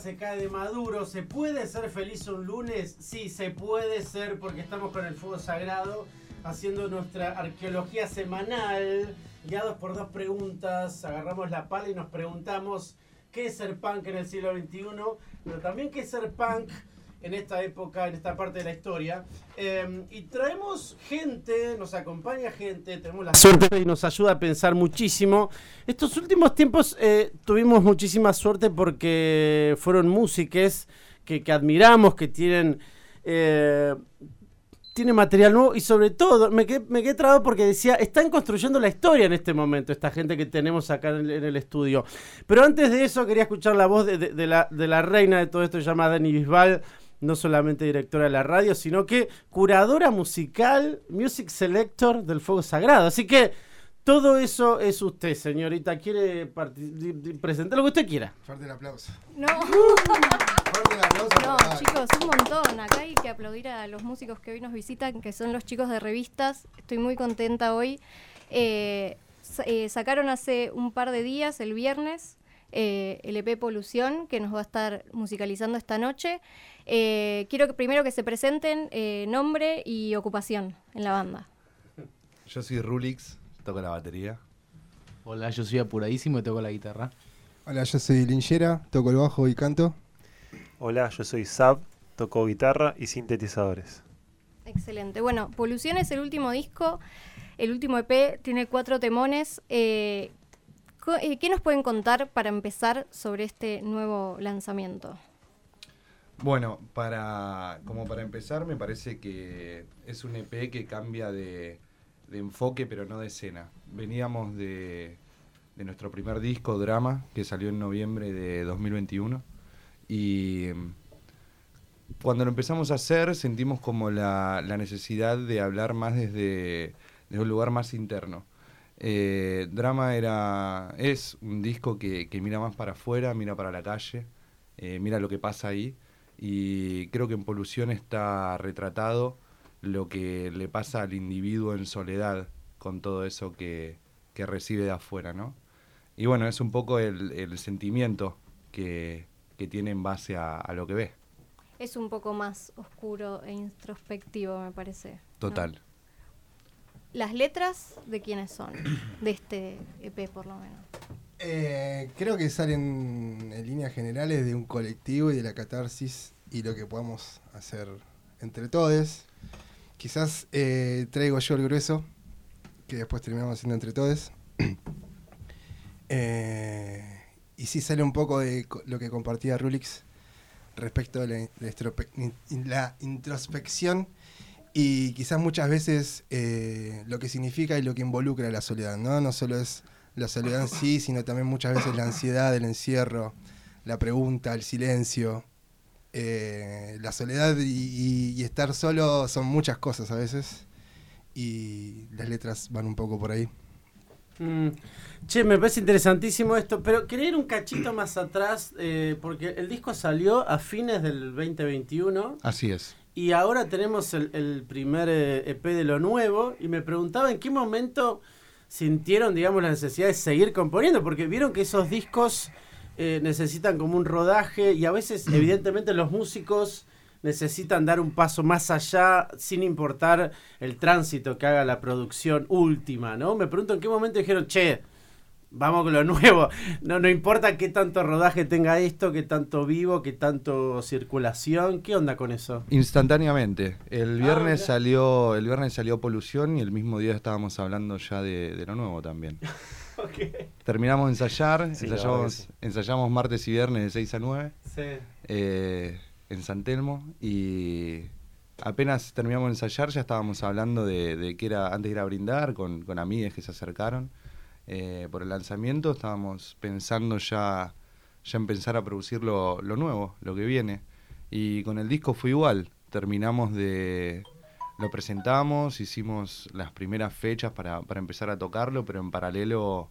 Se cae de Maduro. ¿Se puede ser feliz un lunes? Sí, se puede ser porque estamos con el fuego sagrado haciendo nuestra arqueología semanal, guiados por dos preguntas. Agarramos la pala y nos preguntamos qué es ser punk en el siglo XXI, pero también qué es ser punk en esta época, en esta parte de la historia. Eh, y traemos gente, nos acompaña gente, tenemos la suerte y nos ayuda a pensar muchísimo. Estos últimos tiempos eh, tuvimos muchísima suerte porque fueron músiques que, admiramos, que tienen... eh, material nuevo y sobre todo me quedé, me quedé trabado porque decía, están construyendo la historia en este momento, esta gente que tenemos acá en el, estudio. Pero antes de eso quería escuchar la voz de la, de la reina de todo esto, llamada Dani Bisbal, no solamente directora de la radio, sino que curadora musical, music selector del Fuego Sagrado. Así que todo eso es usted, señorita. ¿Quiere presentar lo que usted quiera? Fuerte el aplauso. No, Fuerte el aplauso. no, para- chicos, un montón. Acá hay que aplaudir a los músicos que hoy nos visitan, que son los chicos de revistas. Estoy muy contenta hoy. Eh, eh, sacaron hace un par de días, el viernes, eh, el EP Polución, que nos va a estar musicalizando esta noche. Eh, quiero que primero que se presenten eh, nombre y ocupación en la banda. Yo soy Rulix, toco la batería. Hola, yo soy apuradísimo y toco la guitarra. Hola, yo soy Linchera, toco el bajo y canto. Hola, yo soy Sab, toco guitarra y sintetizadores. Excelente. Bueno, Polución es el último disco, el último EP, tiene cuatro temones. Eh, eh, ¿Qué nos pueden contar para empezar sobre este nuevo lanzamiento? Bueno, para, como para empezar, me parece que es un EP que cambia de, de enfoque, pero no de escena. Veníamos de, de nuestro primer disco, Drama, que salió en noviembre de 2021. Y mm, cuando lo empezamos a hacer, sentimos como la, la necesidad de hablar más desde, desde un lugar más interno. Eh, Drama era, es un disco que, que mira más para afuera, mira para la calle, eh, mira lo que pasa ahí. Y creo que en Polución está retratado lo que le pasa al individuo en soledad con todo eso que, que recibe de afuera, ¿no? Y bueno, es un poco el, el sentimiento que, que tiene en base a, a lo que ve. Es un poco más oscuro e introspectivo, me parece. ¿no? Total. Las letras, ¿de quiénes son? De este EP, por lo menos. Eh, creo que salen en líneas generales de un colectivo y de la catarsis y lo que podamos hacer entre todos. Quizás eh, traigo yo el grueso, que después terminamos haciendo entre todos. Eh, y sí sale un poco de lo que compartía Rulix respecto de la, introspección y quizás muchas veces lo que significa y lo que involucra la soledad, ¿no? No solo es la soledad en sí, sino también muchas veces la ansiedad, el encierro, la pregunta, el silencio. Eh, la soledad y, y- y estar solo son muchas cosas a veces y las letras van un poco por ahí. Mm, Che, me parece interesantísimo esto, pero quería ir un cachito más atrás, eh, porque el disco salió a fines del 2021 Así es. y ahora tenemos el, el primer eh, EP de lo nuevo y me preguntaba en qué momento sintieron, digamos, la necesidad de seguir componiendo, porque vieron que esos discos eh, necesitan como un rodaje y a veces, evidentemente, los músicos necesitan dar un paso más allá sin importar el tránsito que haga la producción última, ¿no? Me pregunto en qué momento dijeron, che, vamos con lo nuevo. No, no importa qué tanto rodaje tenga esto, qué tanto vivo, qué tanto circulación. ¿Qué onda con eso? Instantáneamente. El Ah, viernes salió, el viernes salió Polución y el mismo día estábamos hablando ya de, de lo nuevo también. Terminamos de ensayar, Sí, ensayamos, que sí. ensayamos martes y viernes de 6 a 9 Sí. eh, en San Telmo y apenas terminamos de ensayar ya estábamos hablando de, de que era antes de ir a brindar con, con amigas que se acercaron eh, por el lanzamiento, estábamos pensando ya, ya en pensar a producir lo, lo nuevo, lo que viene. Y con el disco fue igual, terminamos de... Lo presentamos, hicimos las primeras fechas para, para empezar a tocarlo, pero en paralelo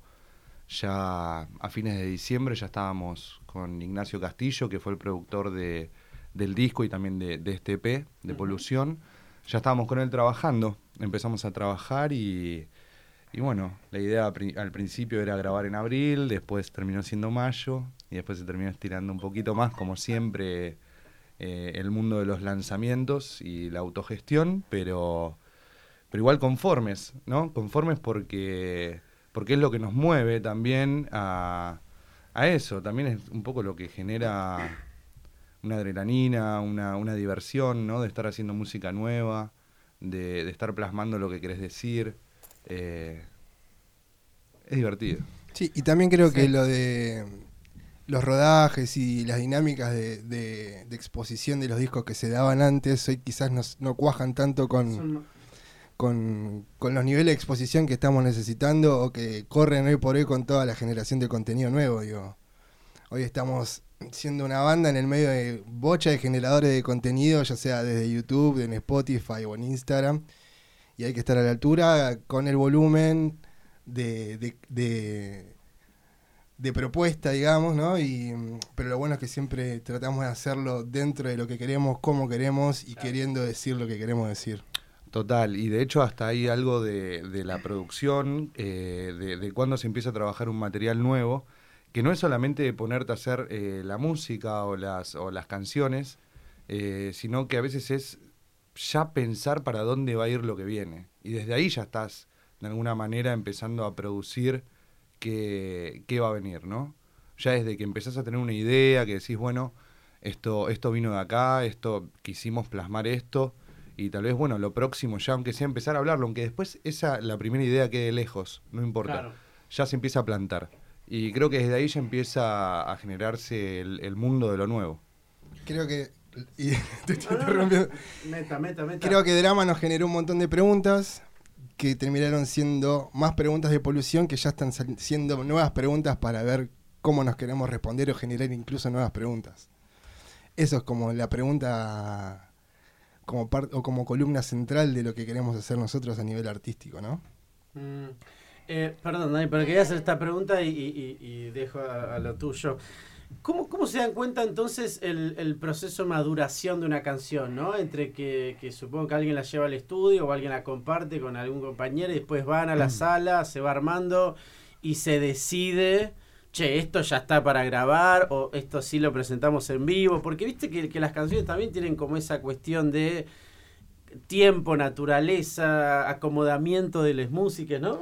ya a fines de diciembre ya estábamos con Ignacio Castillo, que fue el productor de, del disco y también de, de este EP, de Polución. Ya estábamos con él trabajando, empezamos a trabajar y, y bueno, la idea al principio era grabar en abril, después terminó siendo mayo y después se terminó estirando un poquito más, como siempre, eh, el mundo de los lanzamientos y la autogestión, pero, pero igual conformes, ¿no? Conformes porque, porque es lo que nos mueve también a, a eso, también es un poco lo que genera una adrenalina, una, una diversión, ¿no? De estar haciendo música nueva, de, de estar plasmando lo que querés decir. Eh, es divertido. Sí, y también creo que lo de los rodajes y las dinámicas de, de- de exposición de los discos que se daban antes, hoy quizás no, no cuajan tanto con, con los niveles de exposición que estamos necesitando o que corren hoy por hoy con toda la generación de contenido nuevo. Digo. Hoy estamos siendo una banda en el medio de bocha de generadores de contenido, ya sea desde YouTube, en Spotify o en Instagram, y hay que estar a la altura con el volumen de, de, de- de propuesta, digamos, ¿no? Y, pero lo bueno es que siempre tratamos de hacerlo dentro de lo que queremos, cómo queremos y queriendo decir lo que queremos decir. Total, y de hecho hasta hay algo de, de la producción, eh, de, de cuando se empieza a trabajar un material nuevo, que no es solamente ponerte a hacer eh, la música o las, o las canciones, eh, sino que a veces es ya pensar para dónde va a ir lo que viene. Y desde ahí ya estás, de alguna manera, empezando a producir qué, qué va a venir, ¿no? Ya desde que empezás a tener una idea, que decís, bueno, esto, esto vino de acá, esto quisimos plasmar esto, y tal vez, bueno, lo próximo ya, aunque sea empezar a hablarlo, aunque después esa, la primera idea quede lejos, no importa, Claro. ya se empieza a plantar. Y creo que desde ahí ya empieza a generarse el, el mundo de lo nuevo. Creo que. Y te estoy No, no, no. interrumpiendo. Meta, meta, meta. Creo que Drama nos generó un montón de preguntas que terminaron siendo más preguntas de polución que ya están siendo nuevas preguntas para ver cómo nos queremos responder o generar incluso nuevas preguntas. Eso es como la pregunta como par- o como columna central de lo que queremos hacer nosotros a nivel artístico, ¿no? Mm. Eh, perdón, Dani, pero quería hacer esta pregunta y, y- y- y dejo a, a lo tuyo. ¿Cómo, ¿Cómo se dan cuenta entonces el, el proceso de maduración de una canción, ¿no? Entre que, que supongo que alguien la lleva al estudio o alguien la comparte con algún compañero y después van a la sala, se va armando y se decide, che, esto ya está para grabar o esto sí lo presentamos en vivo, porque viste que, que las canciones también tienen como esa cuestión de tiempo, naturaleza, acomodamiento de las músicas, ¿no?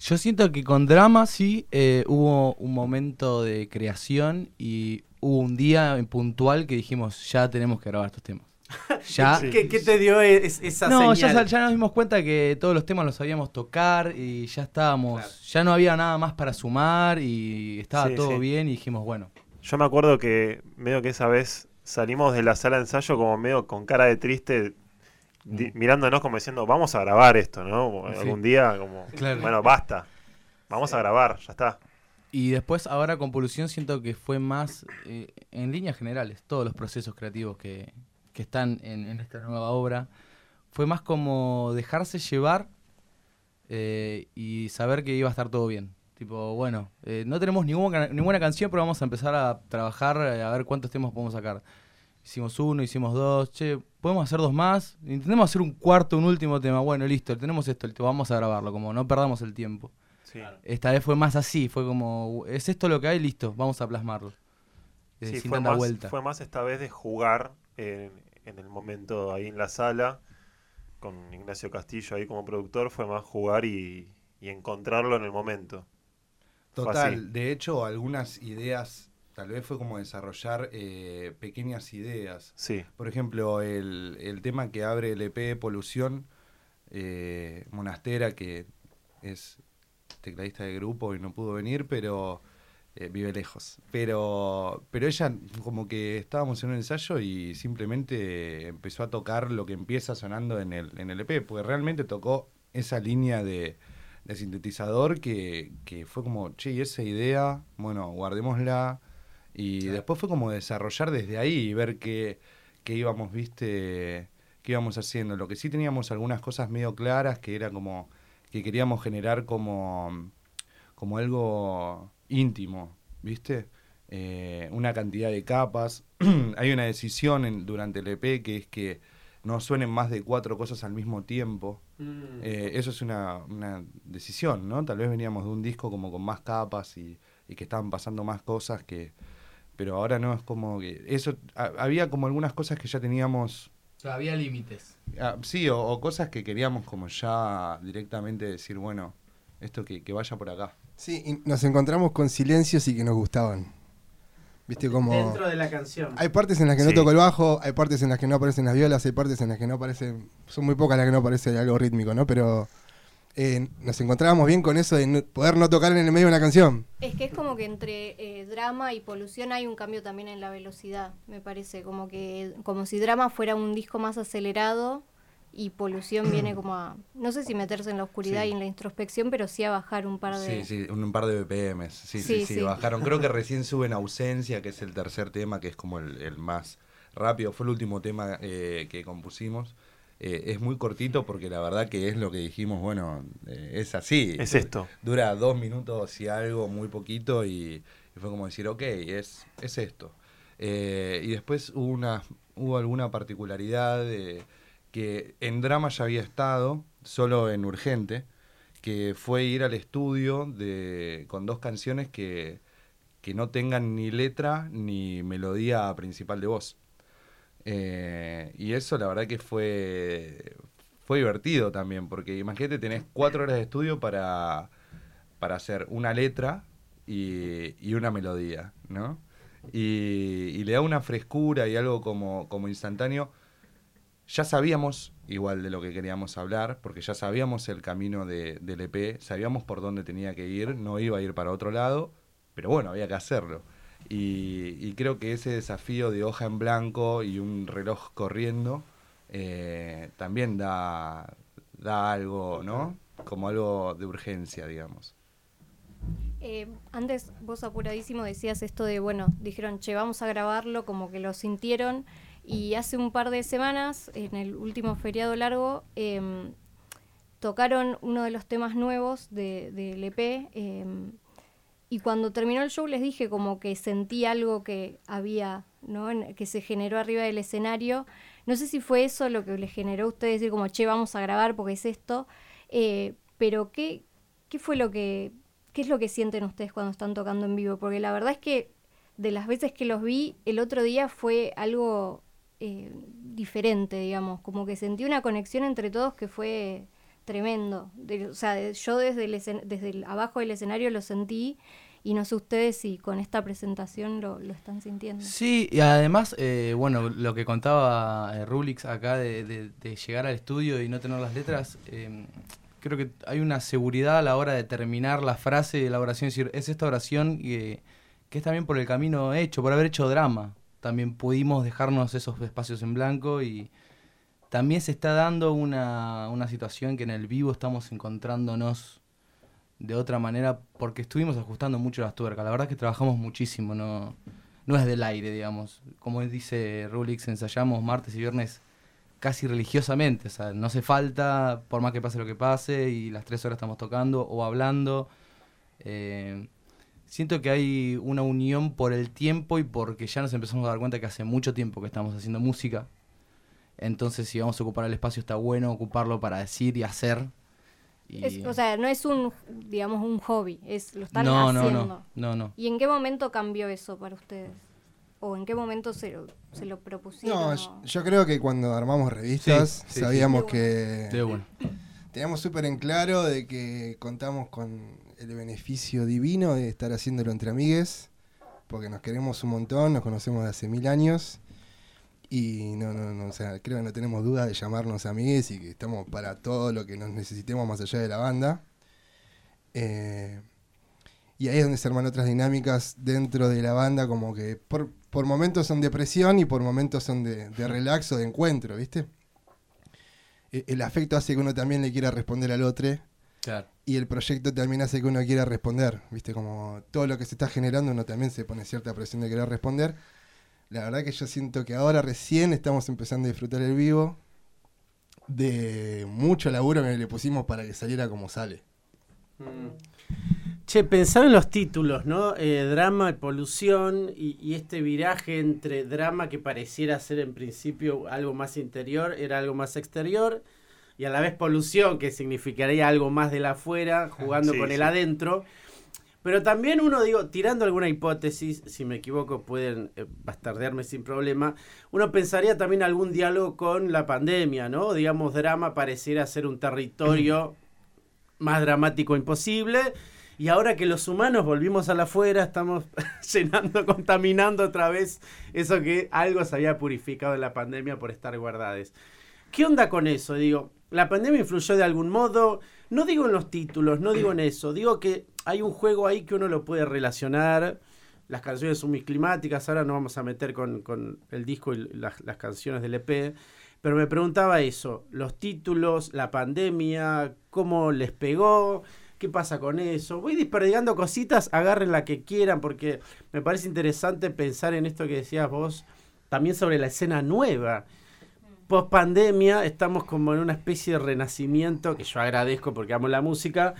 Yo siento que con drama sí eh, hubo un momento de creación y hubo un día en puntual que dijimos, ya tenemos que grabar estos temas. Ya, Sí. ¿Qué, qué te dio es- esa no, ya, señal? sal- ya nos dimos cuenta que todos los temas los sabíamos tocar y ya estábamos, Claro. ya no había nada más para sumar y estaba Sí, todo sí. bien y dijimos, bueno, Yo me acuerdo que medio que esa vez salimos de la sala de ensayo como medio con cara de triste, di- Mm. mirándonos como diciendo, vamos a grabar esto, ¿no? Sí. Algún día, como, Claro. bueno, basta, vamos a grabar, ya está. Y después ahora con Polución siento que fue más eh, en líneas generales, todos los procesos creativos que, que están en, en esta nueva obra, fue más como dejarse llevar eh, y saber que iba a estar todo bien. Tipo, bueno, eh, no tenemos ninguna, ninguna canción, pero vamos a empezar a trabajar a ver cuántos temas podemos sacar. Hicimos uno, hicimos dos, che, podemos hacer dos más, intentemos hacer un cuarto, un último tema, bueno, listo, tenemos esto, vamos a grabarlo, como no perdamos el tiempo. Sí. Esta vez fue más así, fue como, es esto lo que hay, listo, vamos a plasmarlo. Eh, Sí, sin fue tanta más, vuelta. fue más esta vez de jugar en, en el momento ahí en la sala, con Ignacio Castillo ahí como productor, fue más jugar y, y encontrarlo en el momento. Total, de hecho algunas ideas, tal vez fue como desarrollar eh, pequeñas ideas. Sí, Por ejemplo, el, el tema que abre el EP Polución, eh, Monastera, que es tecladista de grupo y no pudo venir, pero eh, vive lejos. Pero, pero ella, como que estábamos en un ensayo y simplemente empezó a tocar lo que empieza sonando en el, en el EP, porque realmente tocó esa línea de, de sintetizador que, que fue como, che, y esa idea, bueno, guardémosla. Y después fue como desarrollar desde ahí y ver qué, qué íbamos, viste, qué íbamos haciendo. Lo que sí teníamos algunas cosas medio claras, que era como que queríamos generar como, como algo íntimo, ¿viste? Eh, una cantidad de capas. Hay una decisión en, durante el EP que es que no suenen más de cuatro cosas al mismo tiempo. Mm. Eh, eso es una, una decisión, ¿no? Tal vez veníamos de un disco como con más capas y, y que estaban pasando más cosas que... Pero ahora no, es como que... Eso, ha- había como algunas cosas que ya teníamos... había límites. ah, sí, o, o cosas que queríamos como ya directamente decir, bueno, esto que, que vaya por acá. Sí, y nos encontramos con silencios y que nos gustaban. Viste como... Dentro de la canción. Hay partes en las que no toco el bajo, hay partes en las que no aparecen las violas, hay partes en las que no aparecen... Son muy pocas las que no aparece algo rítmico, ¿no? Pero eh, nos encontrábamos bien con eso de no- poder no tocar en el medio de una canción. Es que es como que entre eh, drama y polución hay un cambio también en la velocidad, me parece, como que como si drama fuera un disco más acelerado y polución viene como a, no sé si meterse en la oscuridad Sí. y en la introspección, pero sí a bajar un par de... Sí, sí, un, un par de BPMs. Sí, sí, Sí, sí, sí. bajaron. Creo que recién suben Ausencia, que es el tercer tema, que es como el, el más rápido. Fue el último tema eh, que compusimos. Eh, es muy cortito porque la verdad que es lo que dijimos, bueno, eh, es así. Es esto. Dura dos minutos y algo, muy poquito, y, y fue como decir, ok, es, es esto. Eh, y después hubo, una, hubo alguna particularidad de que en drama ya había estado, solo en urgente, que fue ir al estudio de, con dos canciones que, que no tengan ni letra ni melodía principal de voz. Eh, y eso la verdad que fue, fue divertido también, porque imagínate, tenés cuatro horas de estudio para, para hacer una letra y, y una melodía, ¿no? Y, y le da una frescura y algo como, como instantáneo. Ya sabíamos igual de lo que queríamos hablar, porque ya sabíamos el camino de, del EP, sabíamos por dónde tenía que ir, no iba a ir para otro lado, pero bueno, había que hacerlo. Y, y creo que ese desafío de hoja en blanco y un reloj corriendo eh, también da, da algo, ¿no? Como algo de urgencia, digamos. Eh, antes vos apuradísimo decías esto de, bueno, dijeron, che, vamos a grabarlo, como que lo sintieron. Y hace un par de semanas, en el último feriado largo, em, tocaron uno de los temas nuevos de- del EP. em, y cuando terminó el show les dije como que sentí algo que había, ¿no? Que se generó arriba del escenario. No sé si fue eso lo que les generó a ustedes decir como, che, vamos a grabar porque es esto. Eh, pero ¿qué, ¿qué fue lo que, qué es lo que sienten ustedes cuando están tocando en vivo? Porque la verdad es que de las veces que los vi, el otro día fue algo eh, diferente, digamos, como que sentí una conexión entre todos que fue tremendo. O sea, yo desde, el desde abajo del escenario lo sentí y no sé ustedes si con esta presentación lo, lo están sintiendo. Sí, y además, eh, bueno, lo que contaba eh, Rulix acá de, llegar al estudio y no tener las letras, eh, creo que hay una seguridad a la hora de terminar la frase de la oración, es decir, es esta oración que, que es también por el camino hecho, por haber hecho drama. También pudimos dejarnos esos espacios en blanco y también se está dando una, una situación que en el vivo estamos encontrándonos de otra manera porque estuvimos ajustando mucho las tuercas. La verdad es que trabajamos muchísimo, no, no es del aire, digamos. Como dice Rulix, ensayamos martes y viernes casi religiosamente, o sea, no hace falta, por más que pase lo que pase, y las tres horas estamos tocando o hablando. Eh, siento que hay una unión por el tiempo y porque ya nos empezamos a dar cuenta que hace mucho tiempo que estamos haciendo música. Entonces, si vamos a ocupar el espacio, está bueno ocuparlo para decir y hacer. Y- Es- o sea, no es un, digamos, un hobby, es lo están no, no, haciendo. no, no, no. ¿Y en qué momento cambió eso para ustedes? ¿O en qué momento se lo, se lo propusieron? No, o- yo, yo creo que cuando armamos revistas Sí, sí, sabíamos sí. que De bueno. teníamos súper en claro de que contamos con el beneficio divino de estar haciéndolo entre amigues, porque nos queremos un montón, nos conocemos de hace mil años y no, no, no, o sea, creo que no tenemos duda de llamarnos amigues y que estamos para todo lo que nos necesitemos más allá de la banda. Eh, y ahí es donde se arman otras dinámicas dentro de la banda, como que por, por momentos son de presión y por momentos son de, de relax o de encuentro, ¿viste? E- El afecto hace que uno también le quiera responder al otro Claro. y el proyecto también hace que uno quiera responder, ¿viste? Como todo lo que se está generando, uno también se pone cierta presión de querer responder. La verdad que yo siento que ahora recién estamos empezando a disfrutar el vivo de mucho laburo que le pusimos para que saliera como sale. Mm. Che, pensar en los títulos, ¿no? Eh, drama y polución y, y, este viraje entre drama que pareciera ser en principio algo más interior, era algo más exterior, y a la vez polución que significaría algo más de la afuera, jugando Sí, con el adentro. Pero también uno, digo, tirando alguna hipótesis, si me equivoco pueden eh, bastardearme sin problema, uno pensaría también algún diálogo con la pandemia, ¿no? Digamos, drama pareciera ser un territorio más dramático imposible. Y ahora que los humanos volvimos a la afuera, estamos llenando, contaminando otra vez eso que algo se había purificado en la pandemia por estar guardadas. ¿Qué onda con eso? Digo, la pandemia influyó de algún modo, no digo en los títulos, no digo en eso, digo que hay un juego ahí que uno lo puede relacionar. Las canciones son muy climáticas, ahora nos vamos a meter con, con el disco y las, las canciones del EP. Pero me preguntaba eso, los títulos, la pandemia, cómo les pegó, qué pasa con eso. Voy desperdigando cositas, agarren la que quieran, porque me parece interesante pensar en esto que decías vos, también sobre la escena nueva. Post pandemia estamos como en una especie de renacimiento, que yo agradezco porque amo la música,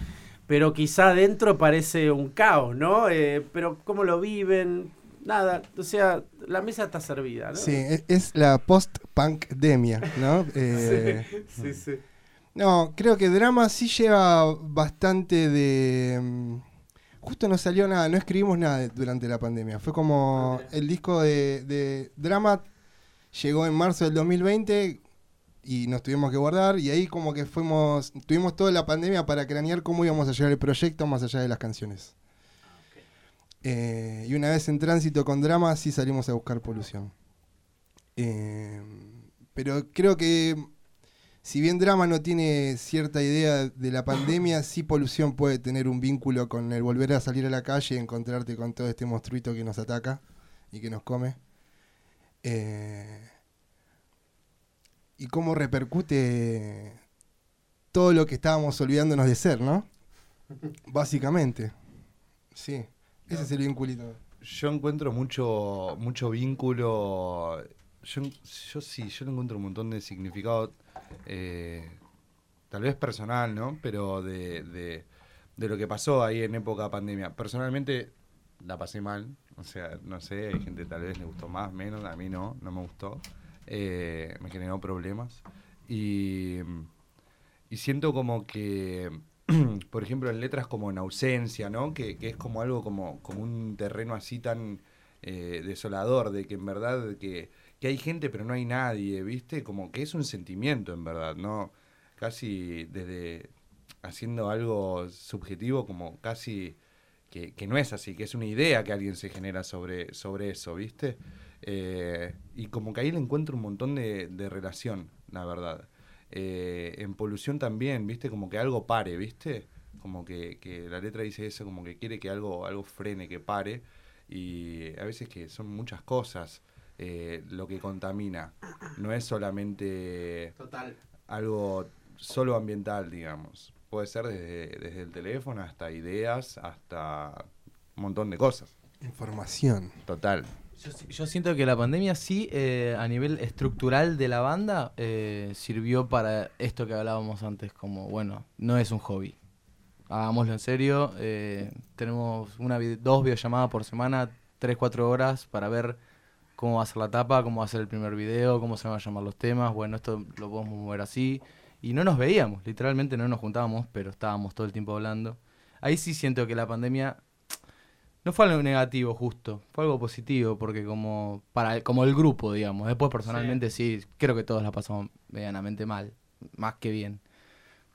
pero quizá adentro parece un caos, ¿no? Eh, pero cómo lo viven, nada, o sea, la mesa está servida, ¿no? Sí, es, es la post-punkdemia, ¿no? Eh, sí, sí. No, creo que drama sí lleva bastante de... mm, Justo no salió nada, no escribimos nada durante la pandemia. Fue como Ok. el disco de, de drama llegó en marzo del 2020 y nos tuvimos que guardar y ahí como que fuimos, tuvimos toda la pandemia para cranear cómo íbamos a llegar el proyecto más allá de las canciones. Eh, y una vez en tránsito con drama sí salimos a buscar polución. Eh, pero creo que si bien drama no tiene cierta idea de la pandemia, sí polución puede tener un vínculo con el volver a salir a la calle y encontrarte con todo este monstruito que nos ataca y que nos come. Eh, y cómo repercute todo lo que estábamos olvidándonos de ser, ¿no? Básicamente. Sí, ese es el vinculito. Yo encuentro mucho, mucho vínculo. Yo, yo sí, yo le encuentro un montón de significado, eh, tal vez personal, ¿no? Pero de, de, de lo que pasó ahí en época pandemia. Personalmente la pasé mal, o sea, no sé, hay gente tal vez le gustó más, menos, a mí no, no me gustó. Eh, me generó problemas. Y, y siento como que por ejemplo, en letras como en ausencia, ¿no? Que, que es como algo como, como un terreno así tan eh, desolador, de que en verdad que, que hay gente pero no hay nadie, ¿viste? Como que es un sentimiento en verdad, ¿no? Casi desde haciendo algo subjetivo como casi que, que no es así, que es una idea que alguien se genera sobre, sobre eso, ¿viste? Eh, y como que ahí le encuentro un montón de, de relación, la verdad. Eh, en polución también, ¿viste? Como que algo pare, ¿viste? Como que, que la letra dice eso, como que quiere que algo, algo frene, que pare. Y a veces que son muchas cosas eh, lo que contamina. No es solamente Total. algo solo ambiental, digamos. Puede ser desde, desde el teléfono hasta ideas, hasta un montón de cosas. Información. Total. Yo, si- yo siento que la pandemia sí, eh, a nivel estructural de la banda, eh, sirvió para esto que hablábamos antes, como, bueno, no es un hobby. Hagámoslo en serio. eh, tenemos una dos videollamadas por semana, tres, cuatro horas para ver cómo va a ser la tapa, cómo va a ser el primer video, cómo se van a llamar los temas. Bueno, esto lo podemos mover así. Y no nos veíamos, literalmente no nos juntábamos, pero estábamos todo el tiempo hablando. Ahí sí siento que la pandemia no fue algo negativo justo, fue algo positivo, porque como para como el grupo, digamos. Después personalmente sí, creo que todos la pasamos medianamente mal, más que bien.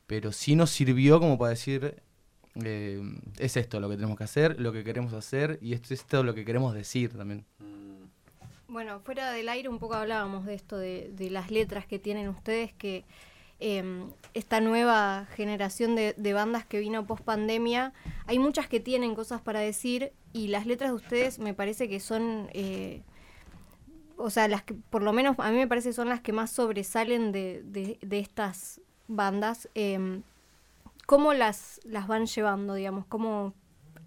Pero sí nos sirvió como para decir, eh, es esto lo que tenemos que hacer, lo que queremos hacer, y esto es esto lo que queremos decir también. Bueno, fuera del aire un poco hablábamos de esto, de, de las letras que tienen ustedes, que eh, esta nueva generación de, bandas que vino post pandemia, hay muchas que tienen cosas para decir y las letras de ustedes me parece que son, eh, o sea, las que por lo menos a mí me parece son las que más sobresalen de, de- estas bandas. eh, ¿cómo las, las van llevando, digamos? ¿Cómo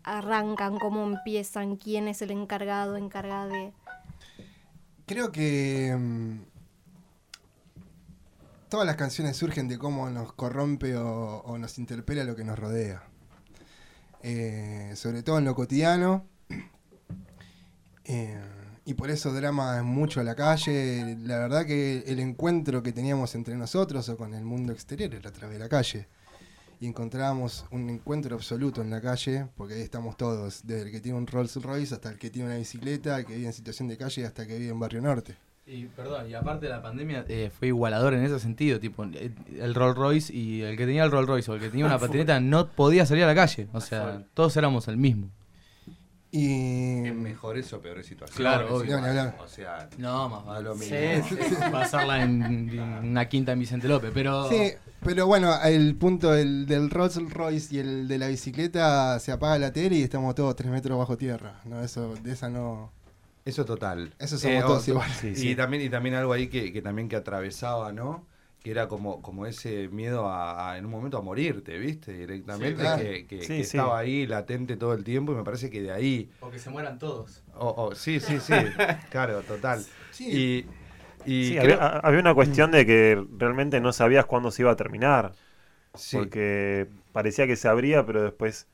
arrancan, cómo empiezan, quién es el encargado, encargada de... Creo que mm, todas las canciones surgen de cómo nos corrompe o, nos interpela lo que nos rodea. Eh, sobre todo en lo cotidiano. Eh, y por eso drama es mucho la calle. La verdad que el encuentro que teníamos entre nosotros o con el mundo exterior era a través de la calle. Y encontrábamos un encuentro absoluto en la calle, porque ahí estamos todos, desde el que tiene un Rolls Royce hasta el que tiene una bicicleta, el que vive en situación de calle hasta que vive en Barrio Norte. Y perdón, y aparte de la pandemia eh, fue igualador en ese sentido, tipo eh, el Rolls Royce y el que tenía el Rolls Royce o el que tenía una patineta no podía salir a la calle, o sea, todos éramos el mismo. Y En mejores o peores situaciones. Claro, obvio. O sea, No, más vale. lo mismo. Sí, sí, pasarla en, en una quinta en Vicente López, pero Sí, pero bueno, el punto del, del Rolls Royce y el de la bicicleta se apaga la tele y estamos todos tres metros bajo tierra. No, eso, de esa no. Eso total. Eso somos todos otro- iguales. Sí, y también y también algo ahí que, que también que atravesaba, ¿no? Que era como, como ese miedo a, a en un momento a morirte, ¿viste? Directamente, Sí, claro. que, que- Sí, que sí. estaba ahí latente todo el tiempo y me parece que de ahí... o que se mueran todos. oh, oh, sí, sí, sí, claro, total. Sí. Y, y Sí, creo- había, había una cuestión de que realmente no sabías cuándo se iba a terminar. sí. Porque parecía que se abría, pero después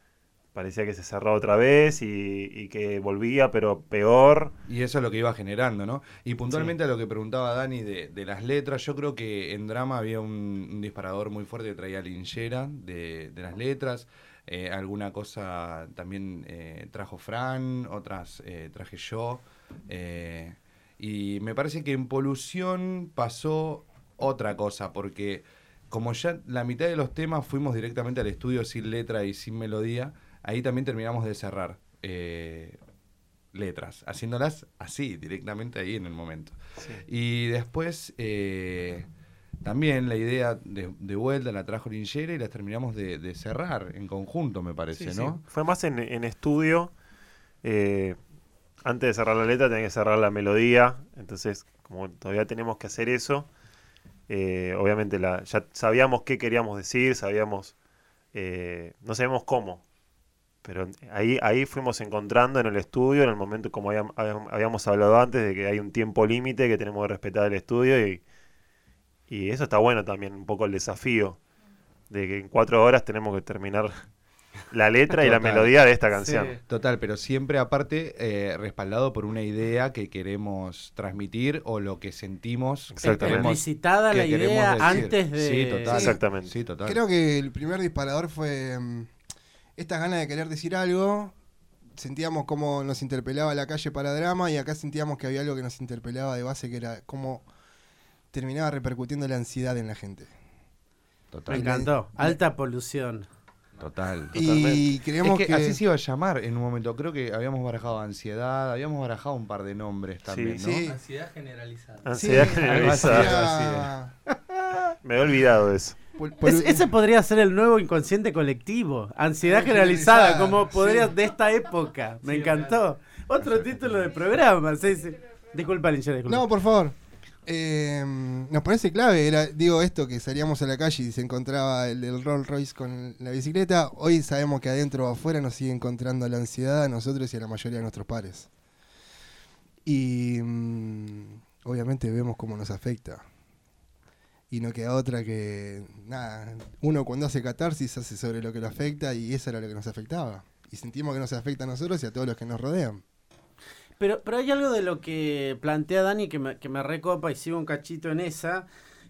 parecía que se cerraba otra vez y, y que volvía, pero peor. Y eso es lo que iba generando, ¿no? Y puntualmente a lo que preguntaba Dani de, de las letras, yo creo que en drama había un, un disparador muy fuerte que traía Linchera de, de las letras. Eh, alguna cosa también eh, trajo Fran, otras eh, traje yo. Y me parece que en Polución pasó otra cosa, porque como ya la mitad de los temas fuimos directamente al estudio sin letra y sin melodía, ahí también terminamos de cerrar. eh, letras, haciéndolas así, directamente ahí en el momento. Y después eh, también la idea de, de vuelta la trajo Lingera y las terminamos de, de cerrar en conjunto, me parece, Sí, ¿no? sí. Fue más en, en estudio. eh, antes de cerrar la letra tenía que cerrar la melodía. Entonces, como todavía tenemos que hacer eso, eh, obviamente la, ya sabíamos qué queríamos decir, sabíamos, eh, no sabíamos cómo. Pero ahí, ahí fuimos encontrando en el estudio, en el momento como habíam- habíam- habíamos hablado antes, de que hay un tiempo límite que tenemos que respetar el estudio y, y eso está bueno también, un poco el desafío de que en cuatro horas tenemos que terminar la letra y la melodía de esta canción. Total, pero siempre aparte eh, respaldado por una idea que queremos transmitir o lo que sentimos. que Exactamente. que la idea antes de... Sí, total. Exactamente. Sí, total. Creo que el primer disparador fue mm, estas ganas de querer decir algo. Sentíamos cómo nos interpelaba la calle para drama y acá sentíamos que había algo que nos interpelaba de base, que era cómo terminaba repercutiendo la ansiedad en la gente. Me Total. encantó. Alta polución. Total. Y creemos es que, que, así se iba a llamar en un momento. Creo que habíamos barajado ansiedad, habíamos barajado un par de nombres también, ¿no? sí. Ansiedad generalizada. Ansiedad Sí, generalizada. era- Me he olvidado de eso. Es- ese podría ser el nuevo inconsciente colectivo. Ansiedad generalizada, como podría sí. de esta época. Me Sí, encantó. Otro título de programa. Sí, sí. Disculpa, Linchera, disculpa. No, por favor. Eh, nos parece clave, era, digo esto, que salíamos a la calle y se encontraba el, el Rolls Royce con la bicicleta. Hoy sabemos que adentro o afuera nos sigue encontrando la ansiedad a nosotros y a la mayoría de nuestros pares. Y mm, obviamente vemos cómo nos afecta. Y no queda otra que, nada, uno cuando hace catarsis hace sobre lo que lo afecta y eso era lo que nos afectaba. Y sentimos que nos afecta a nosotros y a todos los que nos rodean. Pero, pero hay algo de lo que plantea Dani que me, que me recopa y sigo un cachito en esa,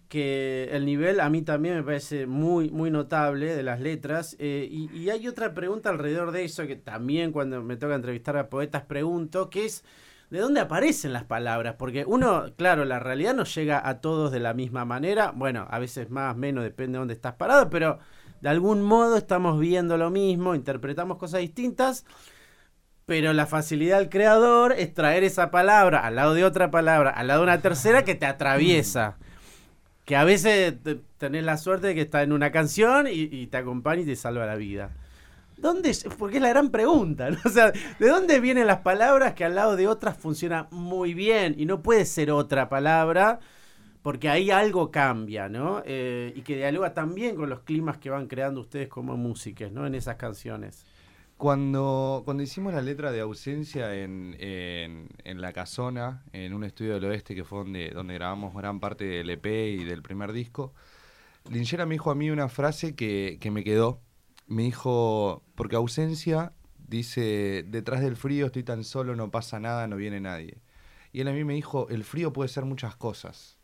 que el nivel a mí también me parece muy, muy notable de las letras. eh, y, y hay otra pregunta alrededor de eso que también cuando me toca entrevistar a poetas pregunto, que es ¿de dónde aparecen las palabras? Porque uno, claro, la realidad no llega a todos de la misma manera, bueno, a veces más, menos, depende de dónde estás parado, pero de algún modo estamos viendo lo mismo, interpretamos cosas distintas. Pero la facilidad del creador es traer esa palabra al lado de otra palabra, al lado de una tercera que te atraviesa. Que a veces te- tenés la suerte de que está en una canción y te acompaña y te salva la vida. ¿Dónde? Porque es la gran pregunta, ¿no? O sea, ¿de dónde vienen las palabras que al lado de otras funciona muy bien? Y no puede ser otra palabra porque ahí algo cambia, ¿no? Eh, y que dialoga también con los climas que van creando ustedes como músicos, ¿no? En esas canciones. Cuando, cuando hicimos la letra de ausencia en, en, La Casona, en un estudio del oeste que fue donde, donde grabamos gran parte del EP y del primer disco, Lingera me dijo a mí una frase que, que me quedó. Me dijo, porque ausencia dice, detrás del frío estoy tan solo, no pasa nada, no viene nadie. Y él a mí me dijo, el frío puede ser muchas cosas.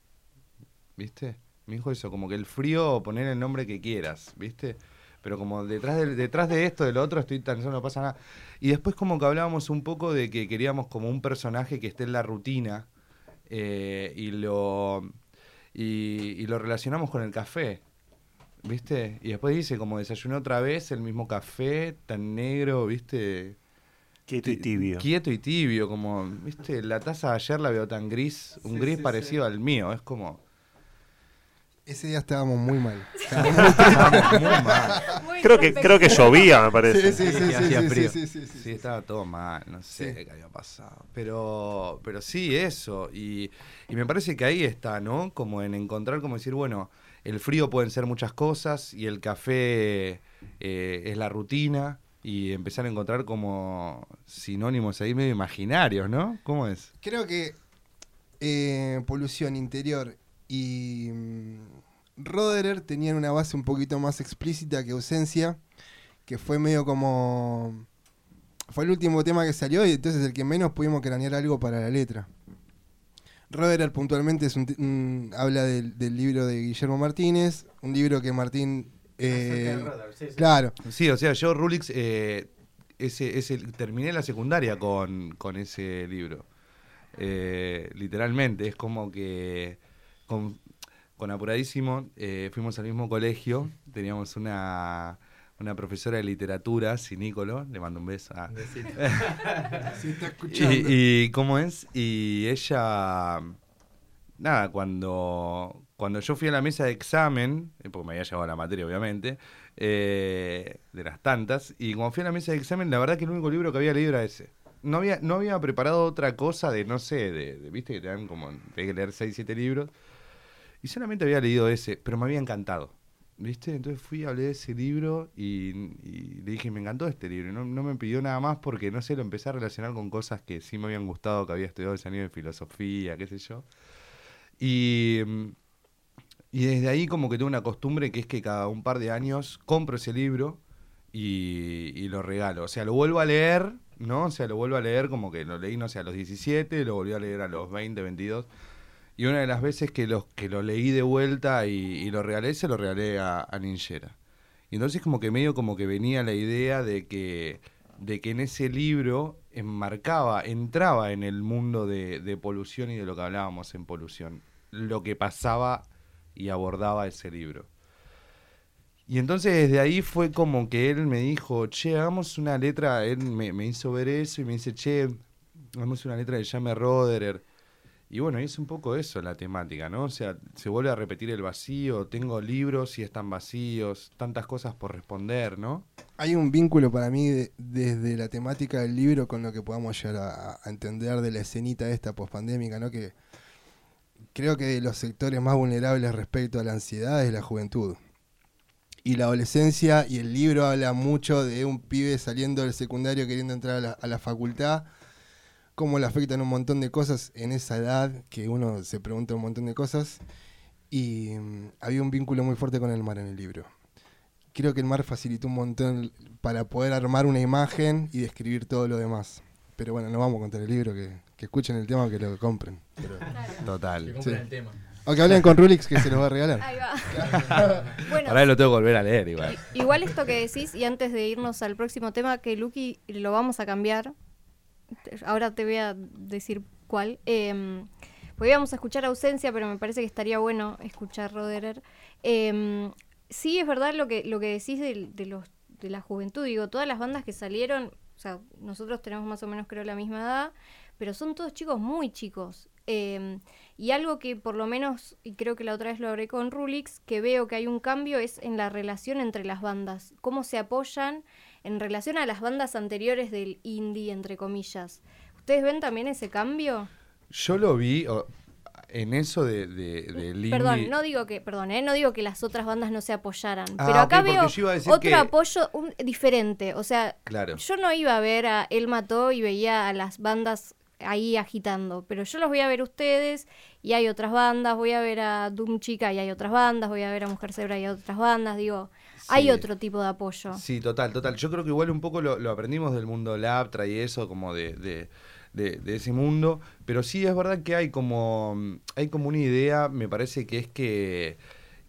¿Viste? Me dijo eso, como que el frío, poner el nombre que quieras, ¿viste? pero como detrás de, detrás de esto, del otro, estoy tan solo, no pasa nada. Y después como que hablábamos un poco de que queríamos como un personaje que esté en la rutina eh, y, lo, y, lo relacionamos con el café. ¿Viste? Y después dice, como desayuné otra vez, el mismo café, tan negro, ¿viste? Quieto y tibio. Quieto y tibio, como, ¿viste? La taza de ayer la veo tan gris, un gris parecido al mío, es como... Ese día estábamos muy mal. muy mal. creo que creo que llovía, me parece. Sí, sí, sí, sí, sí, sí, estaba todo mal, no sé qué había pasado. Pero pero sí eso y, y me parece que ahí está, ¿no? Como en encontrar como decir, bueno, el frío pueden ser muchas cosas y el café eh, es la rutina y empezar a encontrar como sinónimos ahí medio imaginarios, ¿no? ¿Cómo es? Creo que eh, polución interior y mm, Roderer tenían una base un poquito más explícita que ausencia, que fue medio como... Fue el último tema que salió y entonces el que menos pudimos cranear algo para la letra. Roderer puntualmente es un, habla del, libro de Guillermo Martínez, un libro que Martín... Eh, claro. Sí, o sea, yo Rulix eh, ese, ese, terminé la secundaria con, ese libro. Eh, literalmente, es como que con, Apuradísimo eh, fuimos al mismo colegio, teníamos una, una profesora de literatura, Sinícolo, le mando un beso. A... está escuchando. Y, cómo es, y ella, nada, cuando, cuando yo fui a la mesa de examen, eh, porque me había llevado la materia obviamente, eh, de las tantas, y cuando fui a la mesa de examen, la verdad que el único libro que había leído era ese no había, no había preparado otra cosa de, no sé, de, viste que te dan como, hay que leer 6, 7 libros. Y solamente había leído ese, pero me había encantado. ¿Viste? Entonces fui, hablé de ese libro y, le dije, me encantó este libro. No, no me pidió nada más porque, no sé, lo empecé a relacionar con cosas que sí me habían gustado, que había estudiado ese año de filosofía, qué sé yo. Y, y desde ahí como que tengo una costumbre que es que cada un par de años compro ese libro y, y lo regalo. O sea, lo vuelvo a leer, ¿no? O sea, lo vuelvo a leer como que lo leí, no sé, a los 17, lo volví a leer a los 20, 22 y una de las veces que, los, que lo leí de vuelta y, lo regalé, se lo regalé a, a Ninjera. Y entonces como que medio como que venía la idea de que, de que en ese libro enmarcaba, entraba en el mundo de, de polución y de lo que hablábamos en polución, lo que pasaba y abordaba ese libro. Y entonces desde ahí fue como que él me dijo, che, hagamos una letra, él me, hizo ver eso y me dice, che, hagamos una letra de Llame Roderer y bueno, es un poco eso la temática, ¿no? O sea, se vuelve a repetir el vacío, tengo libros y están vacíos, tantas cosas por responder, ¿no? Hay un vínculo para mí desde la temática del libro con lo que podamos llegar a, entender de la escenita esta pospandémica, ¿no? Que creo que los sectores más vulnerables respecto a la ansiedad es la juventud. Y la adolescencia y el libro habla mucho de un pibe saliendo del secundario queriendo entrar a la facultad cómo le afectan un montón de cosas en esa edad, que uno se pregunta un montón de cosas. Y mm, había un vínculo muy fuerte con el mar en el libro. Creo que el mar facilitó un montón para poder armar una imagen y describir todo lo demás. Pero bueno, no vamos a contar el libro, que, escuchen el tema o que lo compren. Total. Que compren el tema. O que hablen con Rulix que se lo va a regalar. Ahí va. bueno, Ahora lo tengo que volver a leer igual. Igual esto que decís, y antes de irnos al próximo tema, que Lucky lo vamos a cambiar, ahora te voy a decir cuál. Eh, a escuchar ausencia, pero me parece que estaría bueno escuchar Roderer. Em, sí, es verdad lo que, lo que decís de, los, de la juventud. Digo, todas las bandas que salieron, o sea, nosotros tenemos más o menos creo la misma edad, pero son todos chicos muy chicos. Em, y algo que por lo menos, y creo que la otra vez lo hablé con Rulix, que veo que hay un cambio es en la relación entre las bandas, cómo se apoyan en relación a las bandas anteriores del indie, entre comillas. ¿Ustedes ven también ese cambio? Yo lo vi, en eso de, de, del Perdón, indie- no digo que, perdón, ¿eh? no digo que las otras bandas no se apoyaran, Ah, pero acá ok, porque veo otro que- apoyo un- diferente. O sea, Claro. yo no iba a ver a Él Mató y veía a las bandas ahí agitando, pero yo los voy a ver ustedes y hay otras bandas, voy a ver a Doom Chica y hay otras bandas, voy a ver a Mujer Zebra y hay otras bandas, digo, hay Sí. otro tipo de apoyo. Sí, total, total. Yo creo que igual un poco lo, lo aprendimos del mundo Laptra y eso, como de, de, de- de ese mundo. Pero sí es verdad que hay como, hay como una idea, me parece que es que,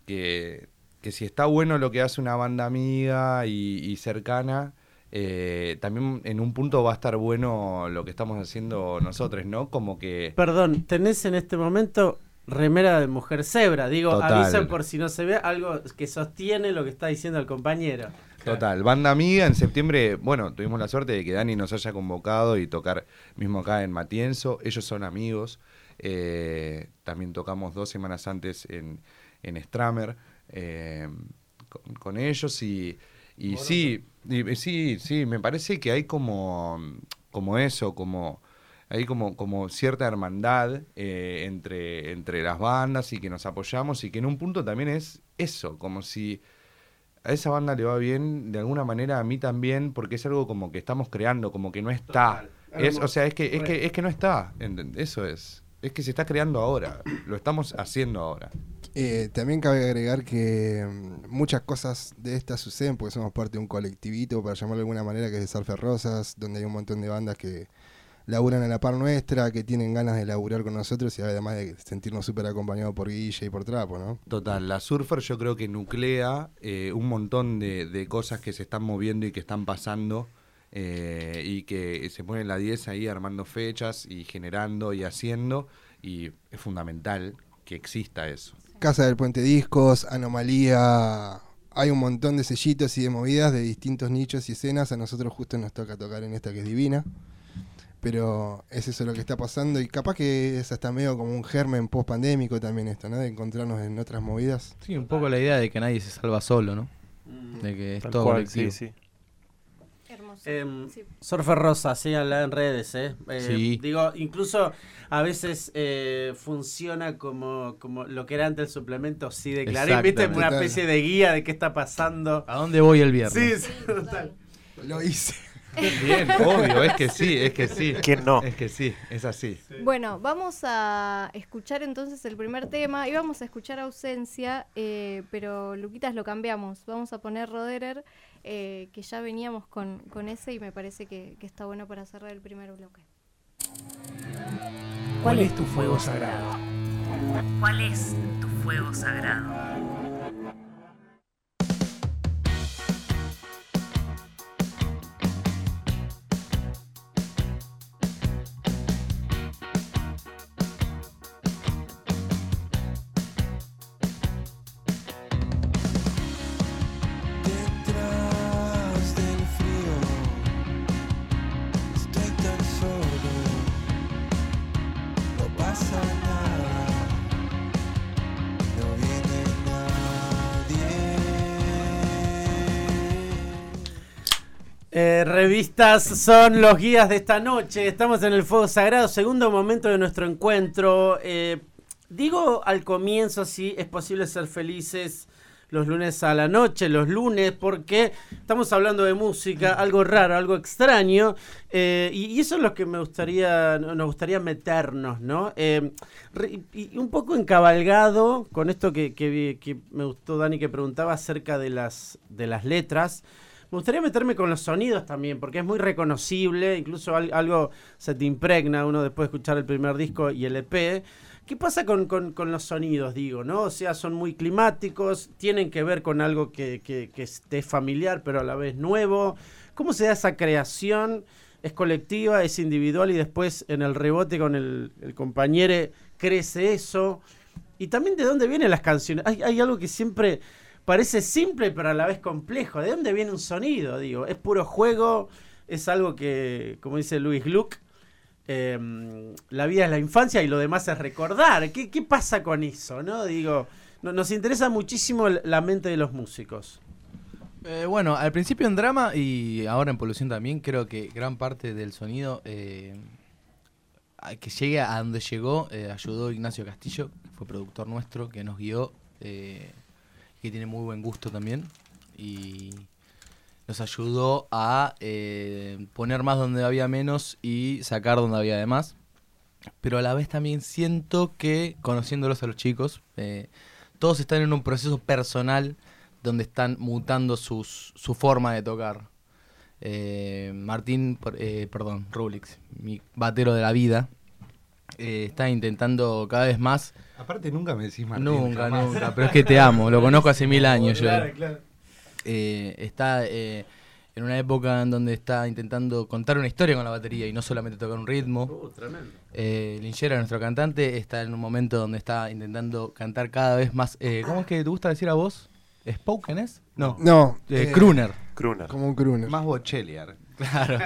que, que si está bueno lo que hace una banda amiga y, y cercana, eh, también en un punto va a estar bueno lo que estamos haciendo nosotros, ¿no? Como que... Perdón, tenés en este momento remera de mujer cebra. Digo, Total. avisa por si no se ve algo que sostiene lo que está diciendo el compañero. Total, banda amiga, en septiembre, bueno, tuvimos la suerte de que Dani nos haya convocado y tocar mismo acá en Matienzo, ellos son amigos, eh, también tocamos dos semanas antes en, en Stramer eh, con, con ellos y, y sí, y- sí, sí, me parece que hay como, como eso, como hay como, como cierta hermandad eh, entre, entre las bandas y que nos apoyamos y que en un punto también es eso, como si a esa banda le va bien, de alguna manera a mí también, porque es algo como que estamos creando, como que no está. Total. Es, o sea, es que, es que, es que no está, eso es. Es que se está creando ahora, lo estamos haciendo ahora. Eh, también cabe agregar que mm, muchas cosas de estas suceden porque somos parte de un colectivito, para llamarlo de alguna manera, que es de Surfer Rosas, donde hay un montón de bandas que laburan a la par nuestra, que tienen ganas de laburar con nosotros y además de sentirnos súper acompañados por Guille y por Trapo, ¿no? Total, la Surfer yo creo que nuclea eh, un montón de, de cosas que se están moviendo y que están pasando eh, y que se pone la 10 ahí armando fechas y generando y haciendo y es fundamental que exista eso. Casa del Puente Discos, Anomalía, hay un montón de sellitos y de movidas de distintos nichos y escenas. A nosotros justo nos toca tocar en esta que es divina. Pero es eso lo que está pasando y capaz que es hasta medio como un germen post pandémico también esto, ¿no? De encontrarnos en otras movidas. Sí, un poco la idea de que nadie se salva solo, ¿no? De que es Tal todo cual, colectivo. sí, sí. Hermoso. Em, Sí. Surfer Rosa, síganla en redes, ¿eh? Eh, Sí. Digo, incluso a veces eh, funciona como, como lo que era antes el suplemento Sí de Clarín, ¿viste? Una especie de guía de qué está pasando. ¿A dónde voy el viernes? Sí, sí, total. Lo hice. Bien, obvio, es que sí, es que sí. ¿Quién no? Es que sí, es así. Bueno, vamos a escuchar entonces el primer tema. Íbamos a escuchar ausencia, eh, pero Luquitas lo cambiamos. Vamos a poner Roderer, eh, que ya veníamos con, con ese y me parece que, que está bueno para cerrar el primer bloque. ¿Cuál es tu fuego sagrado? ¿Cuál es tu fuego sagrado? Eh, revistas son los guías de esta noche. Estamos en el Fuego Sagrado, segundo momento de nuestro encuentro. Eh, digo al comienzo si es posible ser felices los lunes a la noche, los lunes, porque estamos hablando de música, algo raro, algo extraño, eh, y, eso es lo que me gustaría, no- nos gustaría meternos, ¿no? Y, un poco encabalgado con esto que, que me gustó Dani que preguntaba acerca de las, de las letras. Me gustaría meterme con los sonidos también, porque es muy reconocible, incluso al- algo se te impregna uno después de escuchar el primer disco y el EP. ¿Qué pasa con, con- los sonidos, digo, no? O sea, son muy climáticos, tienen que ver con algo que, que, esté familiar, pero a la vez nuevo. ¿Cómo se da esa creación? ¿Es colectiva, es individual y después en el rebote con el, compañero crece eso? Y también de dónde vienen las canciones. Hay algo que siempre parece simple, pero a la vez complejo. ¿De dónde viene un sonido? Digo, es puro juego, es algo que, como dice Luis Gluck, eh, la vida es la infancia y lo demás es recordar. ¿Qué, qué pasa con eso? no Digo, no- nos interesa muchísimo la mente de los músicos. Eh, bueno, al principio en drama y ahora en polución también, creo que gran parte del sonido eh, que llegue a donde llegó, eh, ayudó Ignacio Castillo, que fue productor nuestro, que nos guió, que tiene muy buen gusto también. Y nos ayudó a eh, poner más donde había menos y sacar donde había de más. Pero a la vez también siento que, conociéndolos a los chicos, eh, todos están en un proceso personal donde están mutando sus, su forma de tocar. Eh, Martín, eh, perdón, Rulix, mi batero de la vida, está intentando cada vez más. Aparte nunca me decís Martín. nunca, jamás. nunca, pero es que te amo, lo conozco hace mil años yo. Claro, claro. Eh, está eh, en una época en donde está intentando contar una historia con la batería y no solamente tocar un ritmo. Uh, tremendo. Eh, Linchera, nuestro cantante, está en un momento donde está intentando cantar cada vez más. eh, ¿Cómo es que te gusta decir a vos? ¿Spoken es? No. No. Eh, eh, crooner. Crooner. Como un crooner. Más Bocheliar. Claro.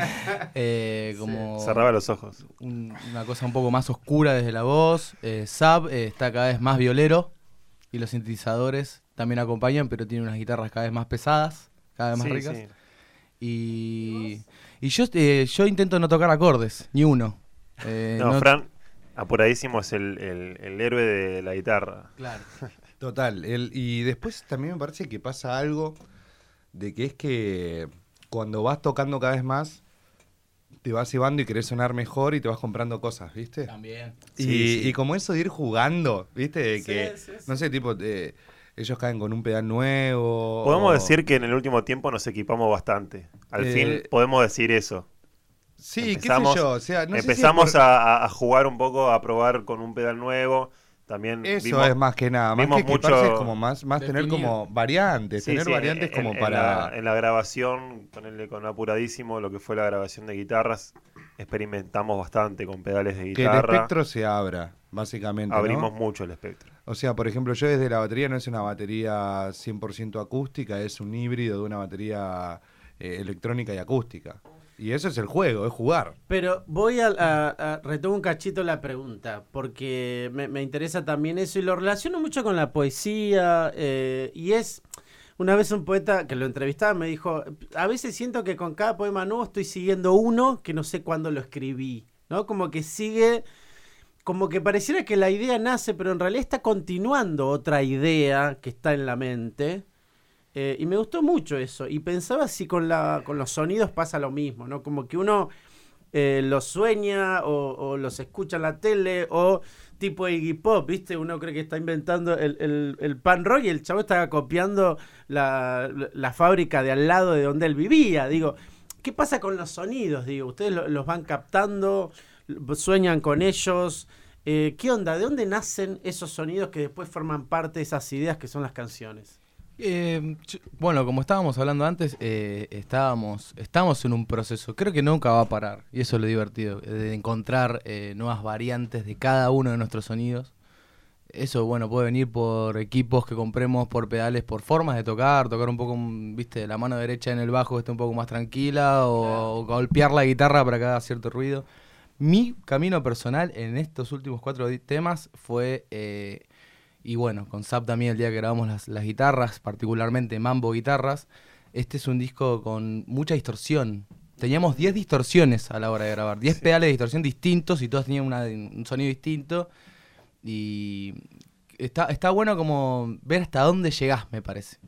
Eh, como Cerraba los ojos. un- una cosa un poco más oscura desde la voz. Eh, Sab eh, está cada vez más violero y los sintetizadores también acompañan, pero tiene unas guitarras cada vez más pesadas, cada vez más Sí, ricas. sí. Y, y yo, eh, yo intento no tocar acordes, ni uno. Eh, No, Fran, apuradísimo es el, el- el héroe de la guitarra. Claro. Total. el- y después también me parece que pasa algo de que es que cuando vas tocando cada vez más, te vas llevando y querés sonar mejor y te vas comprando cosas, ¿viste? También. Y, Sí, sí. y como eso de ir jugando, ¿viste? De que, sí, sí. no sé, tipo, eh, ellos caen con un pedal nuevo. Podemos o- decir que en el último tiempo nos equipamos bastante. Al Eh, fin podemos decir eso. Sí, empezamos- qué sé yo. O sea, no sé si Empezamos por- a, a- a jugar un poco, a probar con un pedal nuevo. También Eso vimos- es más que nada. Más que mucho- es como más, más tener como variantes. Sí, tener sí, variantes en- como en para. la, en la grabación, ponerle con apuradísimo, lo que fue la grabación de guitarras, experimentamos bastante con pedales de que el guitarra. espectro se abra, básicamente. ¿no? Abrimos mucho el espectro. O sea, por ejemplo, yo desde la batería no es una batería 100% acústica, es un híbrido de una batería eh, electrónica y acústica. Y eso es el juego, es jugar. Pero voy a- retomo un cachito la pregunta, porque me, me interesa también eso y lo relaciono mucho con la poesía. eh, y es, una vez un poeta que lo entrevistaba me dijo, a veces siento que con cada poema nuevo estoy siguiendo uno que no sé cuándo lo escribí, ¿no? Como que sigue, como que pareciera que la idea nace, pero en realidad está continuando otra idea que está en la mente. Eh, y me gustó mucho eso. Y pensaba si con, la, con los sonidos pasa lo mismo, ¿no? Como que uno eh, los sueña o, los escucha en la tele o tipo Iggy Pop, ¿viste? Uno cree que está inventando el, el, el pan rock y el chavo está copiando la, la- la fábrica de al lado de donde él vivía. Digo, ¿qué pasa con los sonidos? Digo, ustedes lo- los van captando, sueñan con ellos. Eh, ¿Qué onda? ¿De dónde nacen esos sonidos que después forman parte de esas ideas que son las canciones? Eh, bueno, como estábamos hablando antes, eh, estábamos, estamos en un proceso, creo que nunca va a parar, y eso es lo divertido, eh, de encontrar eh, nuevas variantes de cada uno de nuestros sonidos. Eso, bueno, puede venir por equipos que compremos, por pedales, por formas de tocar, tocar un poco, mm, viste, la mano derecha en el bajo que esté un poco más tranquila, o, o golpear la guitarra para que haga cierto ruido. Mi camino personal en estos últimos cuatro temas fue eh, y bueno, con Zap también el día que grabamos las, las guitarras, particularmente Mambo Guitarras, este es un disco con mucha distorsión. Teníamos 10 distorsiones a la hora de grabar, 10 pedales de distorsión distintos y todos tenían una- un sonido distinto. Y está, está bueno como ver hasta dónde llegás, me parece.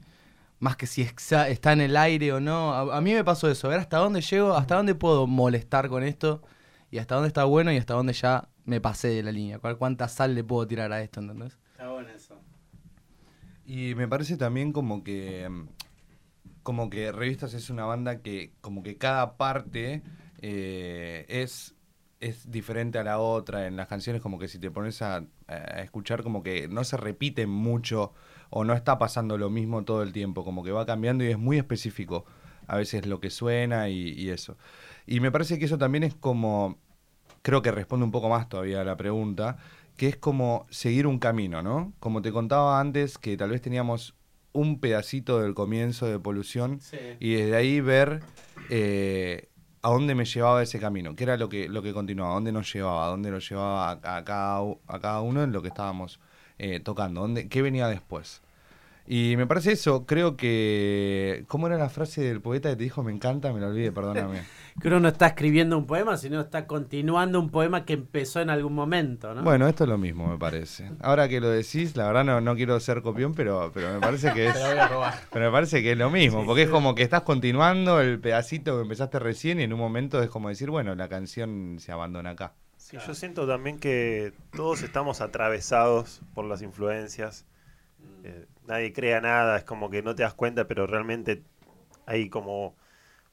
Más que si exa- está en el aire o no. A, a mí me pasó eso, ver hasta dónde llego, hasta dónde puedo molestar con esto y hasta dónde está bueno y hasta dónde ya me pasé de la línea. ¿Cuánta sal le puedo tirar a esto, ¿entendés? Está bueno eso. Y me parece también como que como que Revistas es una banda que como que cada parte eh, es es diferente a la otra. En las canciones como que si te pones a, a escuchar como que no se repiten mucho o no está pasando lo mismo todo el tiempo. Como que va cambiando y es muy específico a veces lo que suena y, y eso. Y me parece que eso también es como creo que responde un poco más todavía a la pregunta, que es como seguir un camino, ¿no? Como te contaba antes, que tal vez teníamos un pedacito del comienzo de polución Sí. y desde ahí ver eh, a dónde me llevaba ese camino, qué era lo que, lo que continuaba, a dónde nos llevaba, a dónde lo llevaba a, a cada, a cada uno en lo que estábamos eh, tocando, dónde, qué venía después. Y me parece eso, creo que... ¿Cómo era la frase del poeta que te dijo me encanta? Me lo olvidé, perdóname. Que uno no está escribiendo un poema, sino está continuando un poema que empezó en algún momento, ¿no? Bueno, esto es lo mismo, me parece. Ahora que lo decís, la verdad no, no quiero ser copión, pero, pero me parece que es... Te la voy a robar. Pero me parece que es lo mismo, porque es como que estás continuando el pedacito que empezaste recién y en un momento es como decir, bueno, la canción se abandona acá. Sí, yo siento también que todos estamos atravesados por las influencias. Eh, nadie crea nada, es como que no te das cuenta, pero realmente hay como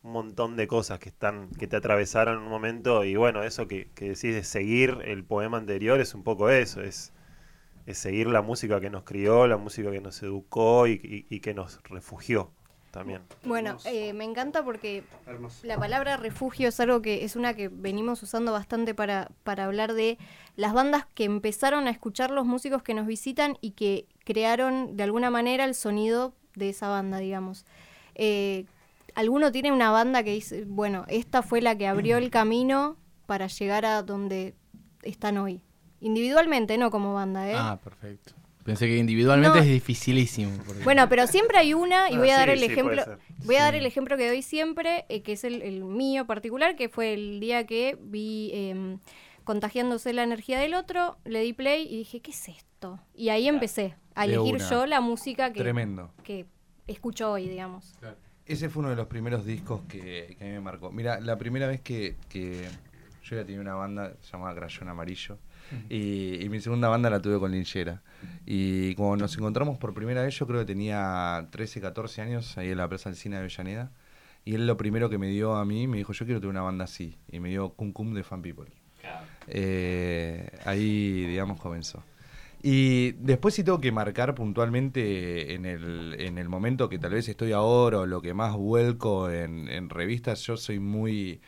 un montón de cosas que están que te atravesaron en un momento y bueno, eso que, que decís de seguir el poema anterior es un poco eso, es, es seguir la música que nos crió, la música que nos educó y, y- y que nos refugió también. Bueno, eh, me encanta porque Hermoso. la palabra refugio es algo que es una que venimos usando bastante para, para hablar de las bandas que empezaron a escuchar los músicos que nos visitan y que crearon de alguna manera el sonido de esa banda, digamos. Eh, ¿Alguno tiene una banda que dice, bueno, esta fue la que abrió el camino para llegar a donde están hoy? Individualmente, no como banda, ¿eh? Ah, perfecto. Pensé que individualmente No. es dificilísimo. porque- Bueno, pero siempre hay una, y Ah, voy a dar sí, el sí, ejemplo, voy a dar el ejemplo que doy siempre, eh, que es el, el mío particular, que fue el día que vi eh, contagiándose la energía del otro, le di play y dije, ¿qué es esto? Y ahí empecé a elegir una. yo la música que, Tremendo. que escucho hoy, digamos. Ese fue uno de los primeros discos que, que a mí me marcó. Mira, la primera vez que, que yo ya tenía una banda llamada Crayón Amarillo y, y mi segunda banda la tuve con Linchera. Y cuando nos encontramos por primera vez, yo creo que tenía 13, 14 años ahí en la Plaza Alcina de Avellaneda. Y él lo primero que me dio a mí, me dijo, yo quiero tener una banda así. Y me dio Cum Cum de Fan People. Eh, ahí, digamos, comenzó. Y después sí tengo que marcar puntualmente en el, en el momento que tal vez estoy ahora o lo que más vuelco en, en revistas, yo soy muy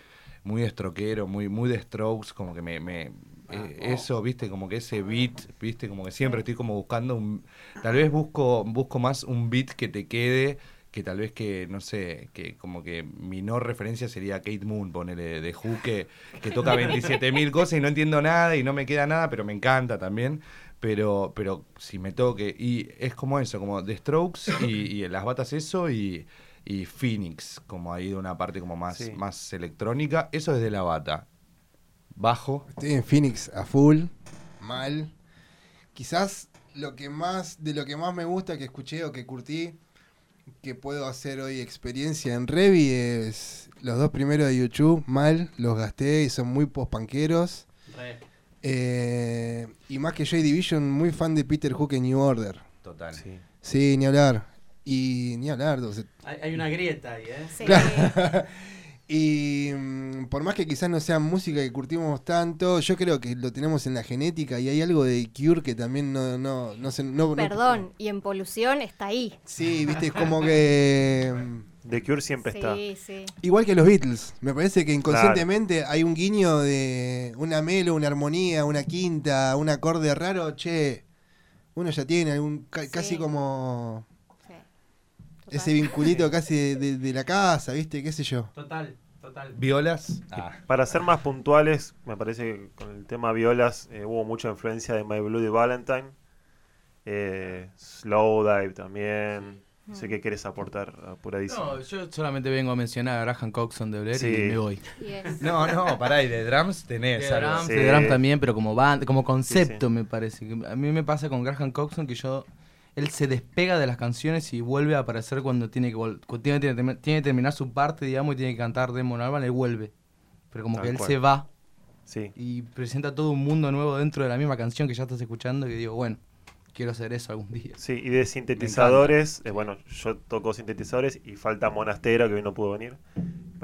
muy estroquero, muy muy de strokes, como que me, me eh, eso, viste, como que ese beat, viste, como que siempre estoy como buscando un tal vez busco busco más un beat que te quede que tal vez que, no sé, que como que mi no referencia sería Kate Moon, ponele de Who, que, que toca 27.000 cosas y no entiendo nada y no me queda nada, pero me encanta también. Pero, pero si me toque, y es como eso, como The Strokes y, y las batas eso y, y Phoenix, como ahí de una parte como más, Sí. más electrónica, eso es de la bata. Bajo, Estoy en Phoenix a full, mal. Quizás lo que más, de lo que más me gusta que escuché o que curtí, que puedo hacer hoy experiencia en Revi es los dos primeros de YouTube, mal, los gasté y son muy post-panqueros. Re. Eh, y más que Joy Division, muy fan de Peter Hook en New Order. total. Sí. Sí, ni hablar. Y ni hablar. o sea, Hay, hay una grieta ahí, ¿eh? Sí. y mm, por más que quizás no sea música que curtimos tanto, yo creo que lo tenemos en la genética y hay algo de Cure que también no, no, no se... No, no- Perdón, y en polución está ahí. sí, viste, es como que... The Cure siempre está. Sí, sí. Igual que los Beatles, me parece que inconscientemente hay un guiño de una melo, una armonía, una quinta, un acorde raro, che, uno ya tiene algún, ca- Sí. casi como sí. ese vinculito casi de, de- de la casa, viste, qué sé yo. Total, total. Violas. Ah, Para ser más puntuales, me parece que con el tema violas eh, hubo mucha influencia de My Bloody Valentine. Eh, Slow Dive también. No sé qué quieres aportar, apuradísimo. No, yo solamente vengo a mencionar a Graham Coxon de Blair Sí. y me voy. Yes. No, no, pará, y de drums tenés De drums, Sí. de drums también, pero como band, como concepto Sí, sí. me parece. que A mí me pasa con Graham Coxon que yo él se despega de las canciones y vuelve a aparecer cuando tiene que cuando tiene, tiene- tiene que terminar su parte, digamos, y tiene que cantar Demon Alban, él vuelve. Pero como Tal que él cual. se va Sí. y presenta todo un mundo nuevo dentro de la misma canción que ya estás escuchando y digo, bueno, quiero hacer eso algún día. Sí, y de sintetizadores, eh, bueno, yo toco sintetizadores y falta Monastero que hoy no pudo venir.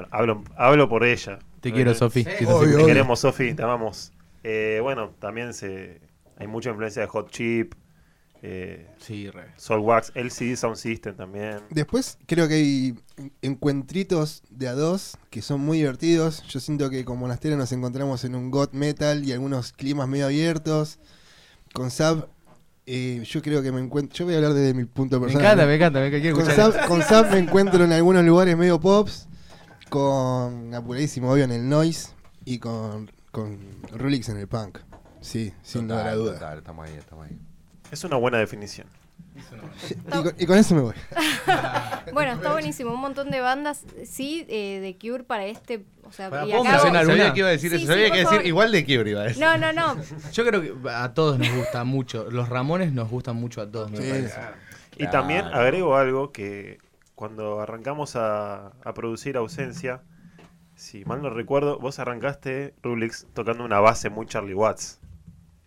Hablo, hablo por ella. Te quiero, Eh, Sofi. Sí. Te obvio. queremos, Sofi, te amamos. Eh, bueno, también se hay mucha influencia de Hot Chip, eh, Sí, re. Soul Wax, LCD Sound System también. Después creo que hay encuentritos de a dos que son muy divertidos. Yo siento que con Monastero nos encontramos en un goth metal y algunos climas medio abiertos. Con Sab, eh, yo creo que me encuentro. Yo voy a hablar desde mi punto Me personal. encanta, me encanta, me encanta. quiero Con Sab, con Sab me encuentro en algunos lugares medio pops. Con apuradísimo, obvio, en el noise. Y con, con Rulix en el punk. Sí, sin lugar a Total, duda. total, estamos ahí, estamos ahí. Es una buena definición. Y con, y con eso me voy. Bueno, está buenísimo. Un montón de bandas, sí, eh, de Cure para este. O sea, Para, y ¿puedo acá- mencionar alguna? Sabía que iba a decir Sí, eso. sí, Sabía por que decir favor. igual de Cure iba a decir. No, no, no. Yo creo que a todos nos gusta mucho. Los Ramones nos gustan mucho a todos, me Sí, parece. sí. Y también agrego algo que cuando arrancamos a, a producir Ausencia, si mal no recuerdo, vos arrancaste, Rulix, tocando una base muy Charlie Watts.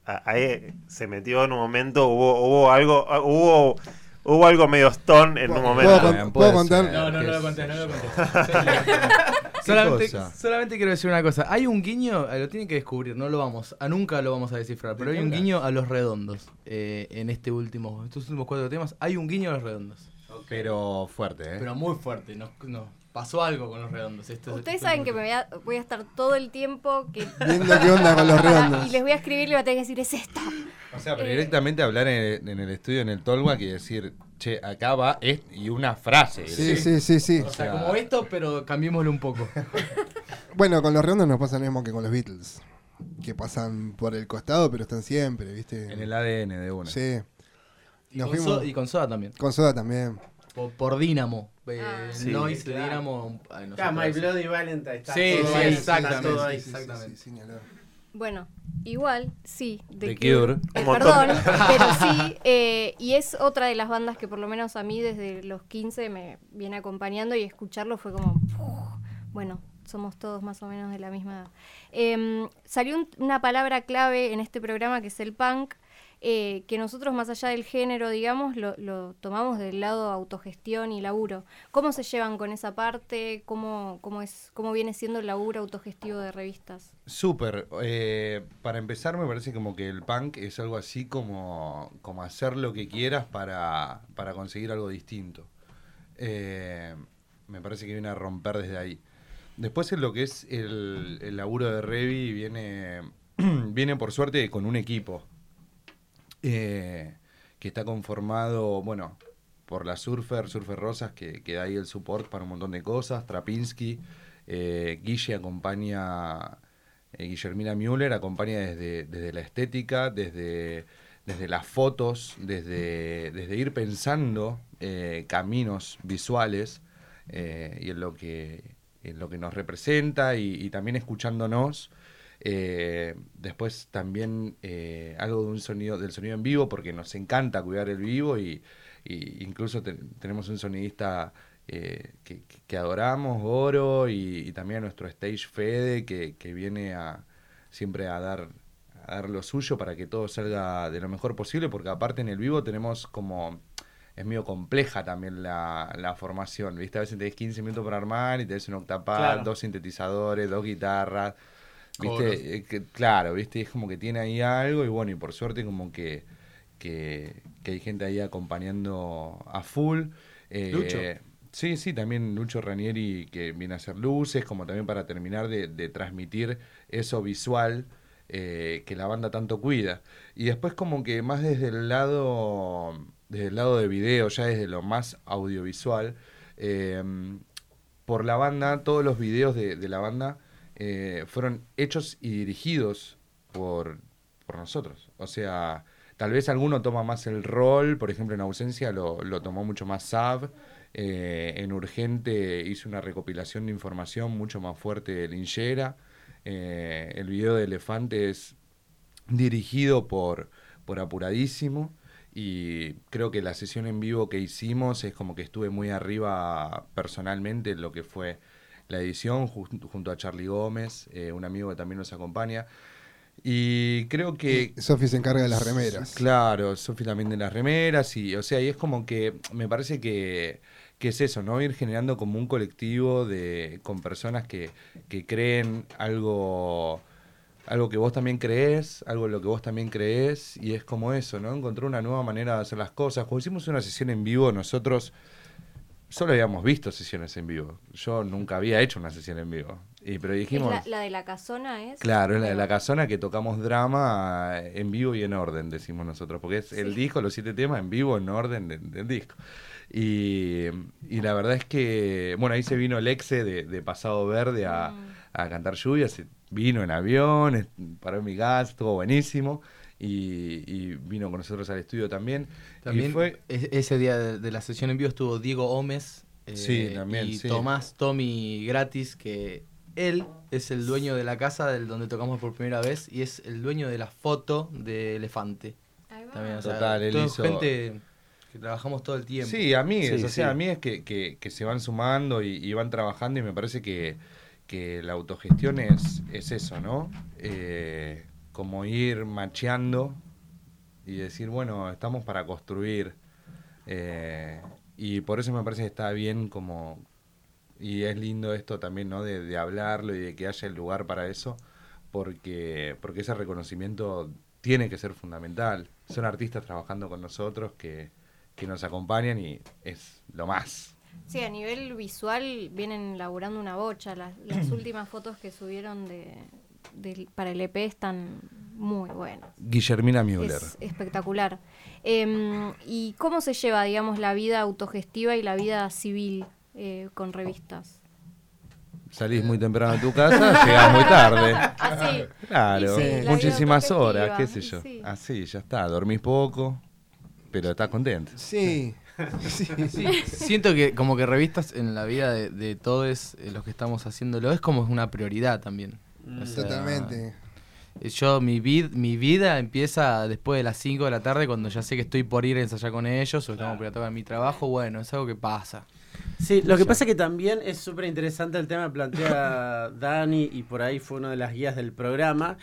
Ahí se metió en un momento, hubo, hubo algo, hubo, hubo algo medio stone en un ¿Puedo momento. puedo contar? No, no, no ¿Qué lo conté, no lo conté. Solamente, cosa? solamente quiero decir una cosa. Hay un guiño, eh, lo tienen que descubrir, no lo vamos, a nunca lo vamos a descifrar, pero hay un guiño a los redondos eh, en este último, estos últimos cuatro temas. Hay un guiño a los redondos. Pero fuerte, ¿eh? Pero muy fuerte, nos, nos pasó algo con los redondos. Esto es- Ustedes esto saben es que me voy a, voy a estar todo el tiempo que Viendo qué onda con los redondos. y les voy a escribir y voy a tener que decir es esta. O sea, pero Eh, directamente hablar en, en el estudio, en el Tolwak y decir, che, acá va es, y una frase. Sí, sí, sí, sí. O sea, como esto, pero cambiémoslo un poco. Bueno, con los redondos nos pasa lo mismo que con los Beatles. Que pasan por el costado, pero están siempre, ¿viste? En el ADN de uno. Sí. Y Nos con, fuimos- so- y con Soda también. Con Soda también. Por, por Dínamo. Eh, Ah. Sí, Noise de claro. Dínamo. ay, no Ah, My. Bloody Valentine. Está Sí, todo sí, ahí, exactamente. Está todo ahí. Sí, sí, Exactamente. sí. Bueno, igual, sí, The The Cure. Eh, perdón, pero sí, eh, y es otra de las bandas que por lo menos a mí desde los 15 me viene acompañando y escucharlo fue como, bueno, somos todos más o menos de la misma edad. Em, salió un- una palabra clave en este programa que es el punk, eh, que nosotros más allá del género, digamos, lo, lo tomamos del lado autogestión y laburo. ¿Cómo se llevan con esa parte? ¿Cómo, cómo, es, cómo viene siendo el laburo autogestivo de revistas? Súper. eh, para empezar, me parece como que el punk es algo así como, como hacer lo que quieras para, para conseguir algo distinto. Eh, me parece que viene a romper desde ahí. Después en lo que es el, el laburo de Revi viene, viene por suerte con un equipo eh, que está conformado, bueno, por la Surfer, Surfer Rosas, que, que da ahí el support para un montón de cosas, Trapinski, eh, Guille acompaña, eh, Guillermina Müller acompaña desde, desde la estética, desde, desde las fotos, desde, desde ir pensando eh, caminos visuales y en lo que lo que nos representa y también escuchándonos. Eh, después también eh, algo de un sonido, del sonido en vivo, porque nos encanta cuidar el vivo y, y incluso te- tenemos un sonidista eh, que, que- adoramos, Oro, y, y también a nuestro stage Fede, que, que viene a siempre a dar, a dar lo suyo para que todo salga de lo mejor posible, porque aparte en el vivo tenemos como es medio compleja también la, la formación, ¿viste? A veces tenés 15 minutos para armar y tenés un octapad, Claro. dos sintetizadores, dos guitarras. ¿Viste? Eh, que- claro, ¿viste? Es como que tiene ahí algo y bueno, y por suerte como que, que, que hay gente ahí acompañando a full. Eh, Lucho. Sí, sí, también Lucho Ranieri que viene a hacer luces, como también para terminar de, de transmitir eso visual eh, que la banda tanto cuida. Y después como que más desde el lado, desde el lado de video, ya desde lo más audiovisual, eh, por la banda, todos los videos de, de la banda eh, fueron hechos y dirigidos por, por nosotros. O sea, tal vez alguno toma más el rol, por ejemplo en ausencia lo, lo tomó mucho más Sav, eh, en Urgente hizo una recopilación de información mucho más fuerte de Linchera, eh, el video de Elefante es dirigido por, por Apuradísimo y creo que la sesión en vivo que hicimos es como que estuve muy arriba personalmente en lo que fue la edición jun- junto a Charlie Gómez, eh, un amigo que también nos acompaña. Y creo que... Sofi se encarga de las remeras. Claro, Sofi también de las remeras y, o sea, y es como que me parece que, que es eso, ¿no? Ir generando como un colectivo de con personas que, que creen algo algo que vos también crees, algo en lo que vos también crees y es como eso, ¿no? Encontrar una nueva manera de hacer las cosas. Cuando hicimos una sesión en vivo, nosotros solo habíamos visto sesiones en vivo. Yo nunca había hecho una sesión en vivo. Y, pero ¿Es dijimos... la, la de la casona es? Claro, es la de la casona que tocamos drama en vivo y en orden, decimos nosotros, porque es el disco, los siete temas en vivo, en orden del, del disco. Y, y la verdad es que, bueno, ahí se vino el exe de, de Pasado Verde a, Mm. a cantar lluvia, se vino en avión, paró en mi gas, estuvo buenísimo. Y, y vino con nosotros al estudio también. También y fue, es- ese día de, de la sesión en vivo estuvo Diego Gómez eh, Sí, también, y sí. Tomás Tommy Gratis, que él es el dueño de la casa del donde tocamos por primera vez y es el dueño de la foto de Elefante. Ahí va. También, o sea, Total, él hizo- gente que trabajamos todo el tiempo. Sí, amigues, Sí, o sea, sí. amigues que, que, que se van sumando y, y van trabajando y me parece que, que la autogestión es, es eso, ¿no? Eh, como ir macheando y decir, bueno, estamos para construir. eh, y por eso me parece que está bien como... Y es lindo esto también, ¿no? De, de hablarlo y de que haya el lugar para eso, porque, porque ese reconocimiento tiene que ser fundamental. Son artistas trabajando con nosotros que, que nos acompañan y es lo más. Sí, a nivel visual vienen laburando una bocha. Las, las últimas fotos que subieron de, del- para el EP están muy buenas. Guillermina Müller. Es espectacular. Em, ¿Y cómo se lleva, digamos, la vida autogestiva y la vida civil eh, con revistas? Salís muy temprano de tu casa, llegás muy tarde. Así. Claro, sí, muchísimas horas, qué sé yo. sí. Así, ya está, dormís poco, pero estás contento. Sí. sí, sí. Siento que como que revistas en la vida de, de todos eh, los que estamos haciéndolo es como una prioridad también. O sea, Totalmente. eh, Yo, mi, vid, mi vida empieza después de las 5 de la tarde cuando ya sé que estoy por ir a ensayar con ellos o estamos por ir a tocar mi trabajo. Bueno, es algo que pasa. Sí, lo que pasa es que también es súper interesante el tema que plantea Dani y por ahí fue una de las guías del programa,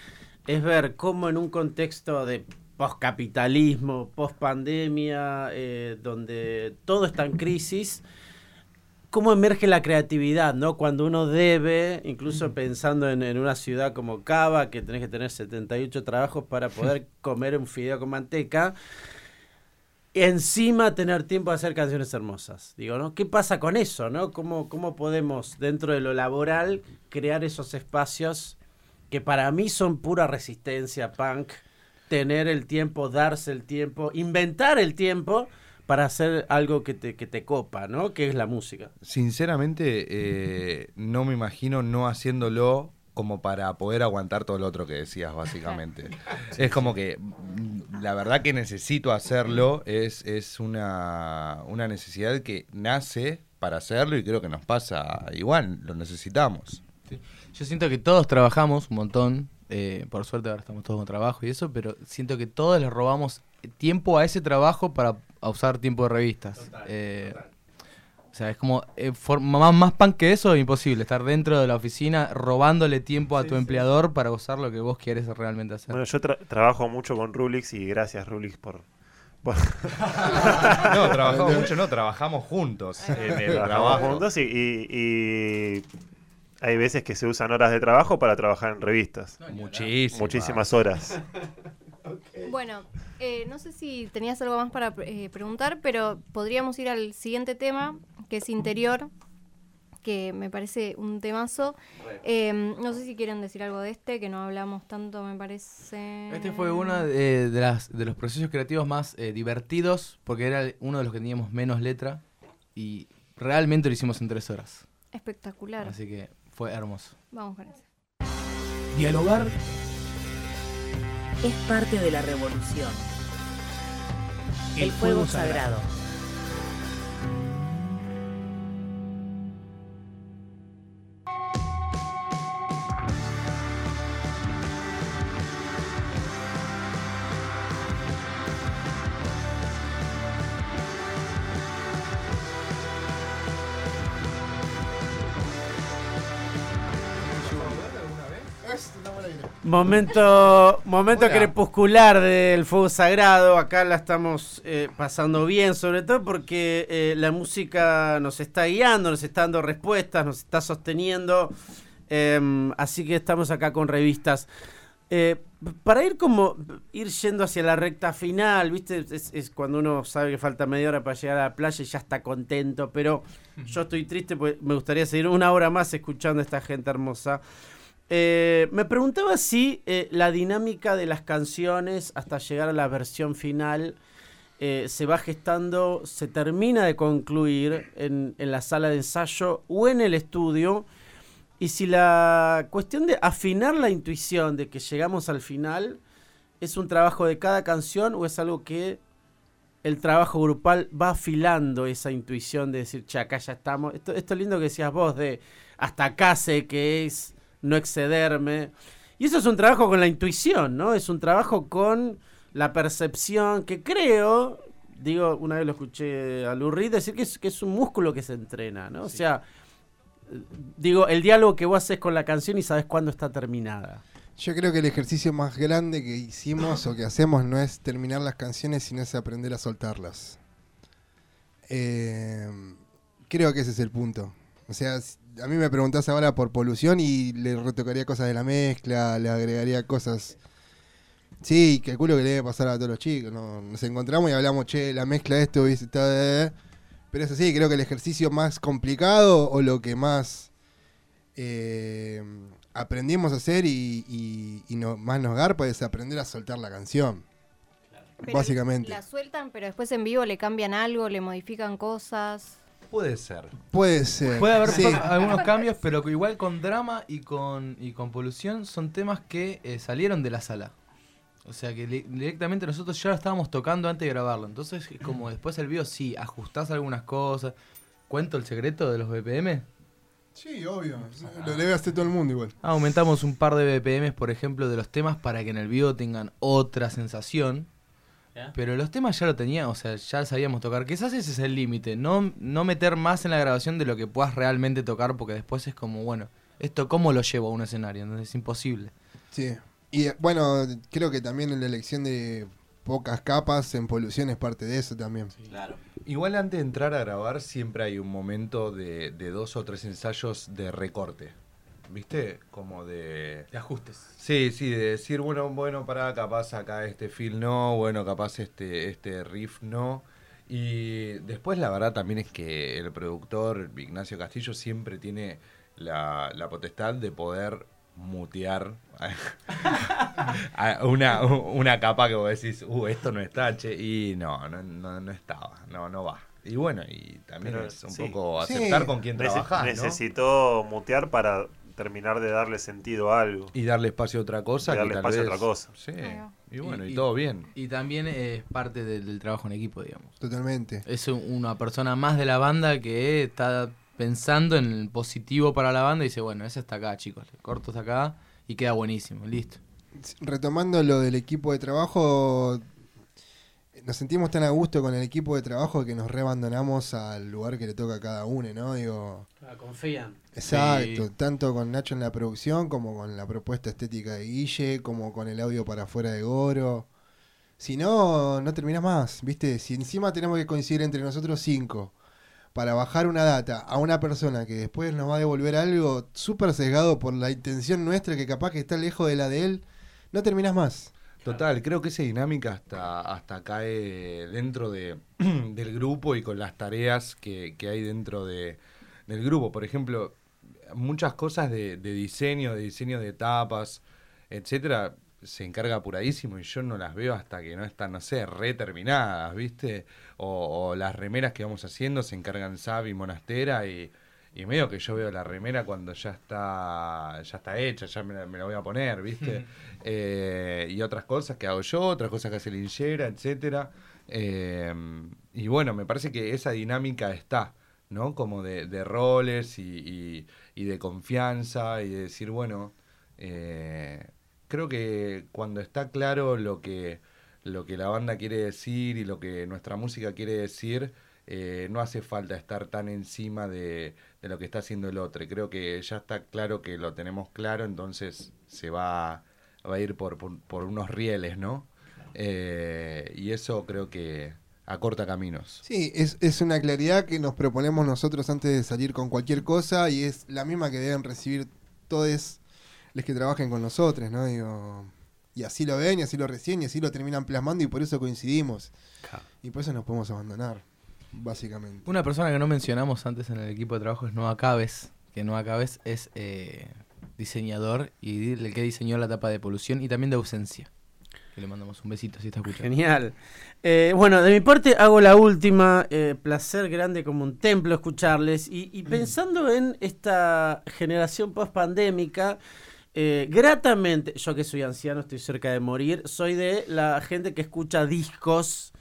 es ver cómo en un contexto de postcapitalismo, post-pandemia, eh, donde todo está en crisis, cómo emerge la creatividad, ¿no? Cuando uno debe, incluso pensando en, en una ciudad como Cava, que tenés que tener 78 trabajos para poder comer un fideo con manteca, encima tener tiempo de hacer canciones hermosas. Digo, ¿no? ¿Qué pasa con eso, no? ¿Cómo, cómo podemos, dentro de lo laboral, crear esos espacios que para mí son pura resistencia punk? Tener el tiempo, darse el tiempo, inventar el tiempo para hacer algo que te, que te copa, ¿no? Que es la música. Sinceramente, eh, no me imagino no haciéndolo como para poder aguantar todo lo otro que decías, básicamente. es como que mm, la verdad que necesito hacerlo, es, es una, una necesidad que nace para hacerlo y creo que nos pasa igual, lo necesitamos. Yo siento que todos trabajamos un montón. eh, por suerte ahora estamos todos con trabajo y eso, pero siento que todos le robamos tiempo a ese trabajo para a usar tiempo de revistas. Eh, O sea, es como eh, for- más, más pan que eso, imposible. Estar dentro de la oficina robándole tiempo a tu empleador para usar lo que vos quieres realmente hacer. Bueno, yo tra- trabajo mucho con Rulix y gracias Rulix por... por- No, trabajamos mucho, no, trabajamos juntos en el Trabajamos trabajo. juntos y, y- y hay veces que se usan horas de trabajo para trabajar en revistas. Muchísimas. Muchísimas horas. Bueno, eh, no sé si tenías algo más para eh, preguntar, pero podríamos ir al siguiente tema, que es interior, que me parece un temazo. Eh, no sé si quieren decir algo de este, que no hablamos tanto, me parece. Este fue uno de, de las, de los procesos creativos más eh, divertidos, porque era uno de los que teníamos menos letra y realmente lo hicimos en tres horas. Espectacular. Así que fue hermoso. Vamos con ese. Dialogar Es parte de la revolución. El, fuego, sagrado. Momento, momento Hola. crepuscular del fuego sagrado. Acá la estamos eh, pasando bien, sobre todo porque eh, la música nos está guiando, nos está dando respuestas, nos está sosteniendo. Em, así que estamos acá con revistas. Eh, para ir como ir yendo hacia la recta final, ¿viste? Es, es cuando uno sabe que falta media hora para llegar a la playa y ya está contento, pero yo estoy triste porque me gustaría seguir una hora más escuchando a esta gente hermosa. Eh, me preguntaba si eh, la dinámica de las canciones hasta llegar a la versión final eh, se va gestando, se termina de concluir en, la sala de ensayo o en el estudio. Y si la cuestión de afinar la intuición de que llegamos al final ¿Es un trabajo de cada canción o es algo que el trabajo grupal va afilando esa intuición de decir, che, acá ya estamos? Esto, esto lindo que decías vos de hasta acá sé que es no excederme. Y eso es un trabajo con la intuición, ¿no? Es un trabajo con la percepción que creo, digo, una vez lo escuché a Reed decir que es, que es un músculo que se entrena, ¿no? O sea, digo, el diálogo que vos haces con la canción y sabes cuándo está terminada. Yo creo que el ejercicio más grande que hicimos o que hacemos no es terminar las canciones, sino es aprender a soltarlas. Eh, creo que ese es el punto. O sea, a mí me preguntás ahora por polución y le retocaría cosas de la mezcla, le agregaría cosas. Sí, calculo que le debe pasar a todos los chicos. ¿no? Nos encontramos y hablamos, che, la mezcla de esto, ¿viste? Está- Pero eso sí, creo que el ejercicio más complicado o lo que más eh, aprendimos a hacer y, y- y no, más nos garpa es aprender a soltar la canción. Pero Básicamente. La sueltan, pero después en vivo le cambian algo, le modifican cosas. Puede ser. Puede ser. Puede haber sí. algunos cambios, pero que igual con drama y con, y con polución son temas que eh, salieron de la sala. O sea que directamente nosotros ya lo estábamos tocando antes de grabarlo. Entonces, es como después el video, sí, ajustás algunas cosas. ¿Cuento el secreto de los BPM? Sí, obvio. Lo debe hacer todo el mundo igual. Aumentamos un par de BPM, por ejemplo, de los temas para que en el video tengan otra sensación. Pero los temas ya lo tenían, o sea, ya sabíamos tocar. Quizás ese es el límite, no, no meter más en la grabación de lo que puedas realmente tocar, porque después es como, bueno, ¿esto cómo lo llevo a un escenario? Entonces es imposible. Sí. Y eh, bueno, creo que también en la elección de pocas capas en polución es parte de eso también. Claro. Igual antes de entrar a grabar siempre hay un momento de, de dos o tres ensayos de recorte. ¿Viste? Como de... De ajustes. Sí, sí, de decir, bueno, bueno, para capaz acá este feel no, bueno, capaz este, este riff no. Y después la verdad también es que el productor Ignacio Castillo siempre tiene la, la potestad de poder mutear una, una capa que vos decís, uh, esto no está, che, y no, no, no, no estaba, no, no va. Y bueno, y también Pero, es un sí. poco Sí. aceptar con quién Nece- trabajás, ¿no? Necesitó mutear para terminar de darle sentido a algo. Y darle espacio a otra cosa. Y darle que tal espacio a otra cosa. Sí, y bueno, y, Y- todo bien. Y también es parte del, del trabajo en equipo, digamos. Totalmente. Es un- una persona más de la banda que está pensando en el positivo para la banda y dice, bueno, ese está acá, chicos, le corto hasta acá y queda buenísimo, listo. Retomando lo del equipo de trabajo, nos sentimos tan a gusto con el equipo de trabajo que nos reabandonamos al lugar que le toca a cada uno, ¿no? Digo, confían. exacto, tanto con Nacho en la producción como con la propuesta estética de Guille, como con el audio para afuera de Goro. Si no, no terminás más, ¿viste? Si encima tenemos que coincidir entre nosotros cinco para bajar una data a una persona que después nos va a devolver algo súper sesgado por la intención nuestra que capaz que está lejos de la de él, no terminás más. Total, creo que esa dinámica hasta, hasta cae dentro de, del grupo y con las tareas que, que hay dentro de, del grupo. Por ejemplo, muchas cosas de, diseño, de diseño de tapas, etcétera, se encarga apuradísimo y yo no las veo hasta que no están, no sé, reterminadas, ¿viste? O, las remeras que vamos haciendo se encargan Sab y Monastera y, y medio que yo veo la remera cuando ya está ya está hecha, ya me la, me la voy a poner, ¿viste? Eh, y otras cosas que hago yo, otras cosas que hace Linchera, etcétera. Eh, y bueno, me parece que esa dinámica está, ¿no? Como de, de roles y, y- y de confianza y de decir, bueno, eh, creo que cuando está claro lo que, lo que la banda quiere decir y lo que nuestra música quiere decir, eh, no hace falta estar tan encima de, de lo que está haciendo el otro. Creo que ya está claro que lo tenemos claro, entonces se va, va a ir por, por, por unos rieles, ¿no? Eh, y eso creo que acorta caminos. Sí, es, es una claridad que nos proponemos nosotros antes de salir con cualquier cosa y es la misma que deben recibir todos los que trabajen con nosotros, ¿no? Digo, y así lo ven, y así lo reciben, y así lo terminan plasmando y por eso coincidimos. Y por eso nos podemos abandonar, básicamente. Una persona que no mencionamos antes en el equipo de trabajo es Noah Cabes, que Noah Cabes es eh, diseñador y el que diseñó la tapa de polución y también de ausencia. Que le mandamos un besito si está escuchando. Genial. Eh, bueno, de mi parte hago la última. eh, placer grande como un templo escucharles. Y, y pensando en esta generación post pandémica eh, gratamente, yo que soy anciano, estoy cerca de morir, soy de la gente que escucha discos,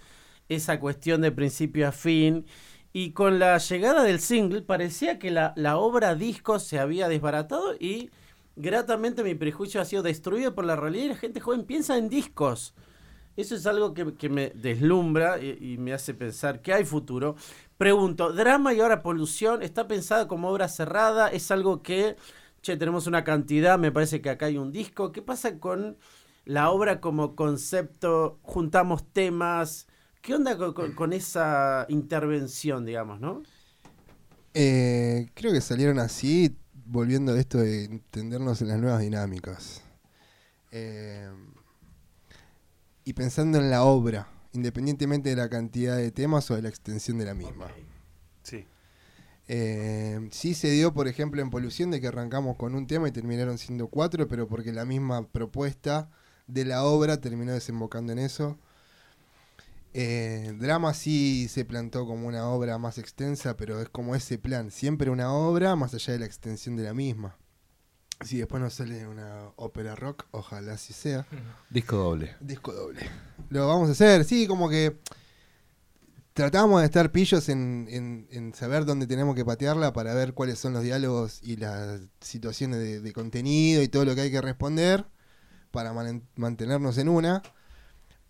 esa cuestión de principio a fin. Y con la llegada del single parecía que la, la obra disco se había desbaratado y gratamente mi prejuicio ha sido destruido por la realidad y la gente joven piensa en discos. Eso es algo que, que me deslumbra y, y me hace pensar que hay futuro. Pregunto, drama y ahora polución, ¿está pensada como obra cerrada? ¿Es algo que, che, tenemos una cantidad, me parece que acá hay un disco? ¿Qué pasa con la obra como concepto? Juntamos temas. ¿Qué onda con, con- con esa intervención, digamos, no? Eh, creo que salieron así, volviendo a esto de entendernos en las nuevas dinámicas. Eh, y pensando en la obra, independientemente de la cantidad de temas o de la extensión de la misma. Sí. Eh, sí se dio, por ejemplo, en Polución de que arrancamos con un tema y terminaron siendo cuatro, pero porque la misma propuesta de la obra terminó desembocando en eso. Eh, Drama sí se plantó como una obra más extensa, pero es como ese plan, siempre una obra más allá de la extensión de la misma. Si después nos sale una ópera rock, ojalá así sea. Disco doble. Disco doble. Lo vamos a hacer, sí, como que tratamos de estar pillos en, en- en saber dónde tenemos que patearla para ver cuáles son los diálogos y las situaciones de, de contenido y todo lo que hay que responder para man- mantenernos en una.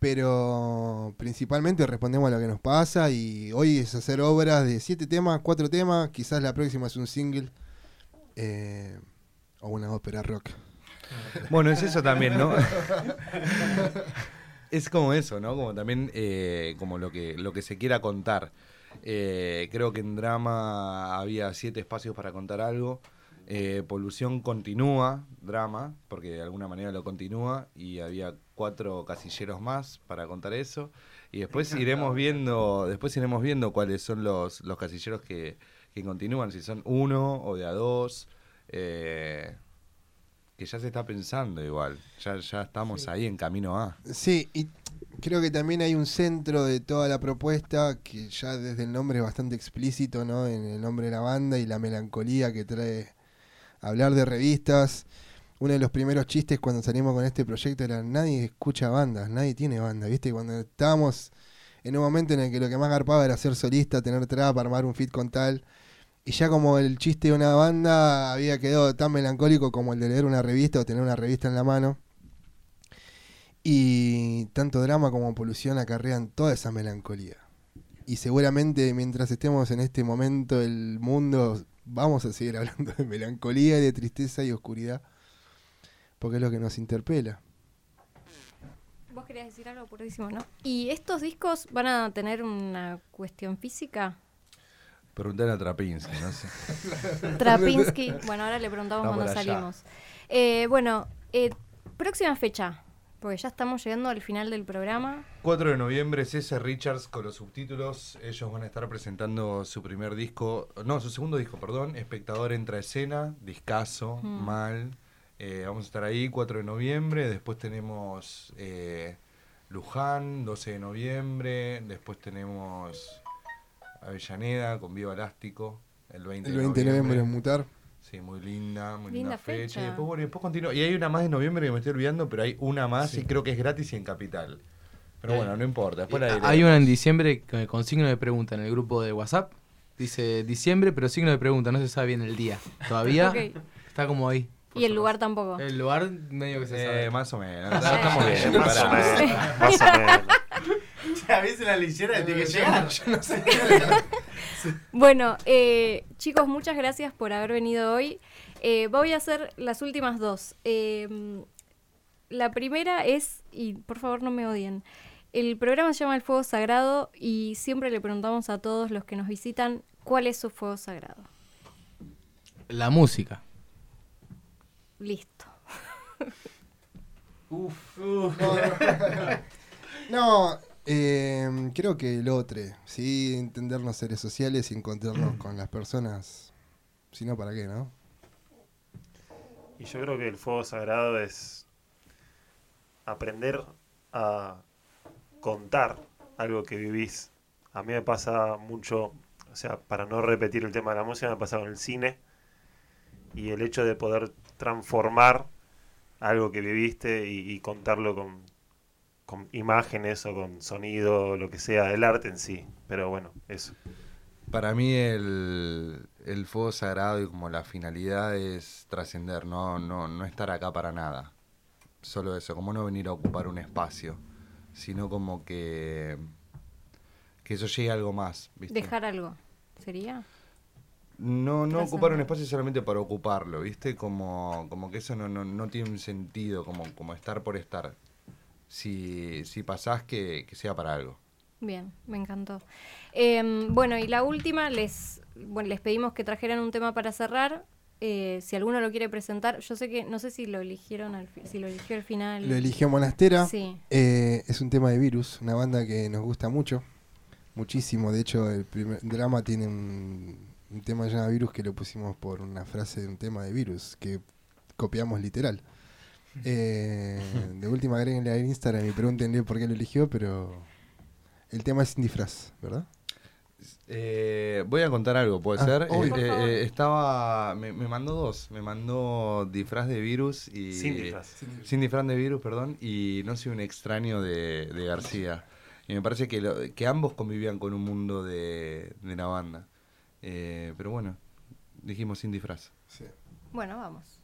Pero principalmente respondemos a lo que nos pasa y hoy es hacer obras de siete temas, cuatro temas, quizás la próxima es un single eh, o una ópera rock. Bueno, es eso también, ¿no? es como eso, ¿no? Como también eh, como lo que, lo que se quiera contar. Eh, creo que en drama había siete espacios para contar algo. Eh, Polución continúa, drama, porque de alguna manera lo continúa, y había cuatro casilleros más para contar eso. Y después iremos viendo, después iremos viendo cuáles son los, los casilleros que, que continúan, si son uno o de a dos. eh, que ya se está pensando igual. Ya, ya estamos ahí en camino a. Sí, y creo que también hay un centro de toda la propuesta que ya desde el nombre es bastante explícito, ¿no? En el nombre de la banda y la melancolía que trae hablar de revistas. Uno de los primeros chistes cuando salimos con este proyecto era nadie escucha bandas, nadie tiene banda, ¿viste? Cuando estábamos en un momento en el que lo que más garpaba era ser solista, tener trap, armar un fit con tal. Y ya como el chiste de una banda había quedado tan melancólico como el de leer una revista o tener una revista en la mano. Y tanto drama como polución acarrean toda esa melancolía. Y seguramente mientras estemos en este momento del mundo, vamos a seguir hablando de melancolía, y de tristeza y oscuridad, porque es lo que nos interpela. Vos querías decir algo purrísimo, ¿no? ¿Y estos discos van a tener una cuestión física? Preguntar a Trapinsky, no sé. Trapinsky. Bueno, ahora le preguntamos cuando salimos. Eh, bueno, eh, próxima fecha, porque ya estamos llegando al final del programa. 4 de noviembre, César Richards con los subtítulos. Ellos van a estar presentando su primer disco, no, su segundo disco, perdón. Espectador entra a escena, discaso, Mm. mal. Eh, vamos a estar ahí 4 de noviembre. Después tenemos eh, Luján, 12 de noviembre. Después tenemos Avellaneda con Viva Elástico, el 20 El de 20 de noviembre en noviembre. Mutar. Sí, muy linda, muy Linda linda, fecha. fecha. Y después, bueno, y después continúa. Y hay una más de noviembre que me estoy olvidando, pero hay una más Sí. y creo que es gratis y en Capital. Pero Eh, bueno, no importa. Después la Hay una en diciembre con signo de pregunta en el grupo de WhatsApp. Dice diciembre, pero signo de pregunta, no se sabe bien el día. Todavía está como ahí. Y el lugar tampoco. El lugar medio que se Eh, sabe. más o menos. Estamos bien. Más o pará. menos. Más o menos. La leyera tiene que llegar. Bueno, eh, chicos, muchas gracias por haber venido hoy. Eh, voy a hacer las últimas dos. Eh, la primera es, y por favor no me odien, el programa se llama El Fuego Sagrado y siempre le preguntamos a todos los que nos visitan cuál es su fuego sagrado. La música. Listo. No, eh, creo que el otro, sí, entendernos seres sociales y encontrarnos con las personas. Si no, ¿para qué, no? Y yo creo que el fuego sagrado es aprender a contar algo que vivís. A mí me pasa mucho, o sea, para no repetir el tema de la música, me pasa con el cine y el hecho de poder transformar algo que viviste y, y contarlo con, con imágenes o con sonido o lo que sea, el arte en sí. Pero bueno, eso. Para mí el, el fuego sagrado y como la finalidad es trascender, no, no, no estar acá para nada. Solo eso, como no venir a ocupar un espacio, sino como que, que eso llegue a algo más. ¿viste? Dejar algo, ¿sería? No, no ocupar un espacio solamente para ocuparlo, ¿viste? Como, como que eso no, no, no tiene un sentido, como, como estar por estar. Si, si pasás, que, que sea para algo. Bien, me encantó. Em, bueno, y la última, les, bueno, les pedimos que trajeran un tema para cerrar. Eh, si alguno lo quiere presentar, yo sé que, no sé si lo eligieron al si lo eligió al final. Lo eligió Monastera. Sí. Eh, es un tema de Virus, una banda que nos gusta mucho. Muchísimo. De hecho, el primer drama tiene un, un tema llamado Virus que lo pusimos por una frase de un tema de Virus que copiamos literal. Eh, de última, agréguenle a Instagram y pregúntenle por qué lo eligió, pero el tema es sin disfraz, ¿verdad? Eh, voy a contar algo, ¿puede Ah, ser? obvio. Eh, estaba. Me, me mandó dos. Me mandó disfraz de virus y. Sin disfraz. Sin disfraz de virus, perdón. Y no soy un extraño de, de García. Y me parece que, lo- que ambos convivían con un mundo de, de la banda. Eh, pero bueno, dijimos sin disfraz. Sí. Bueno, vamos.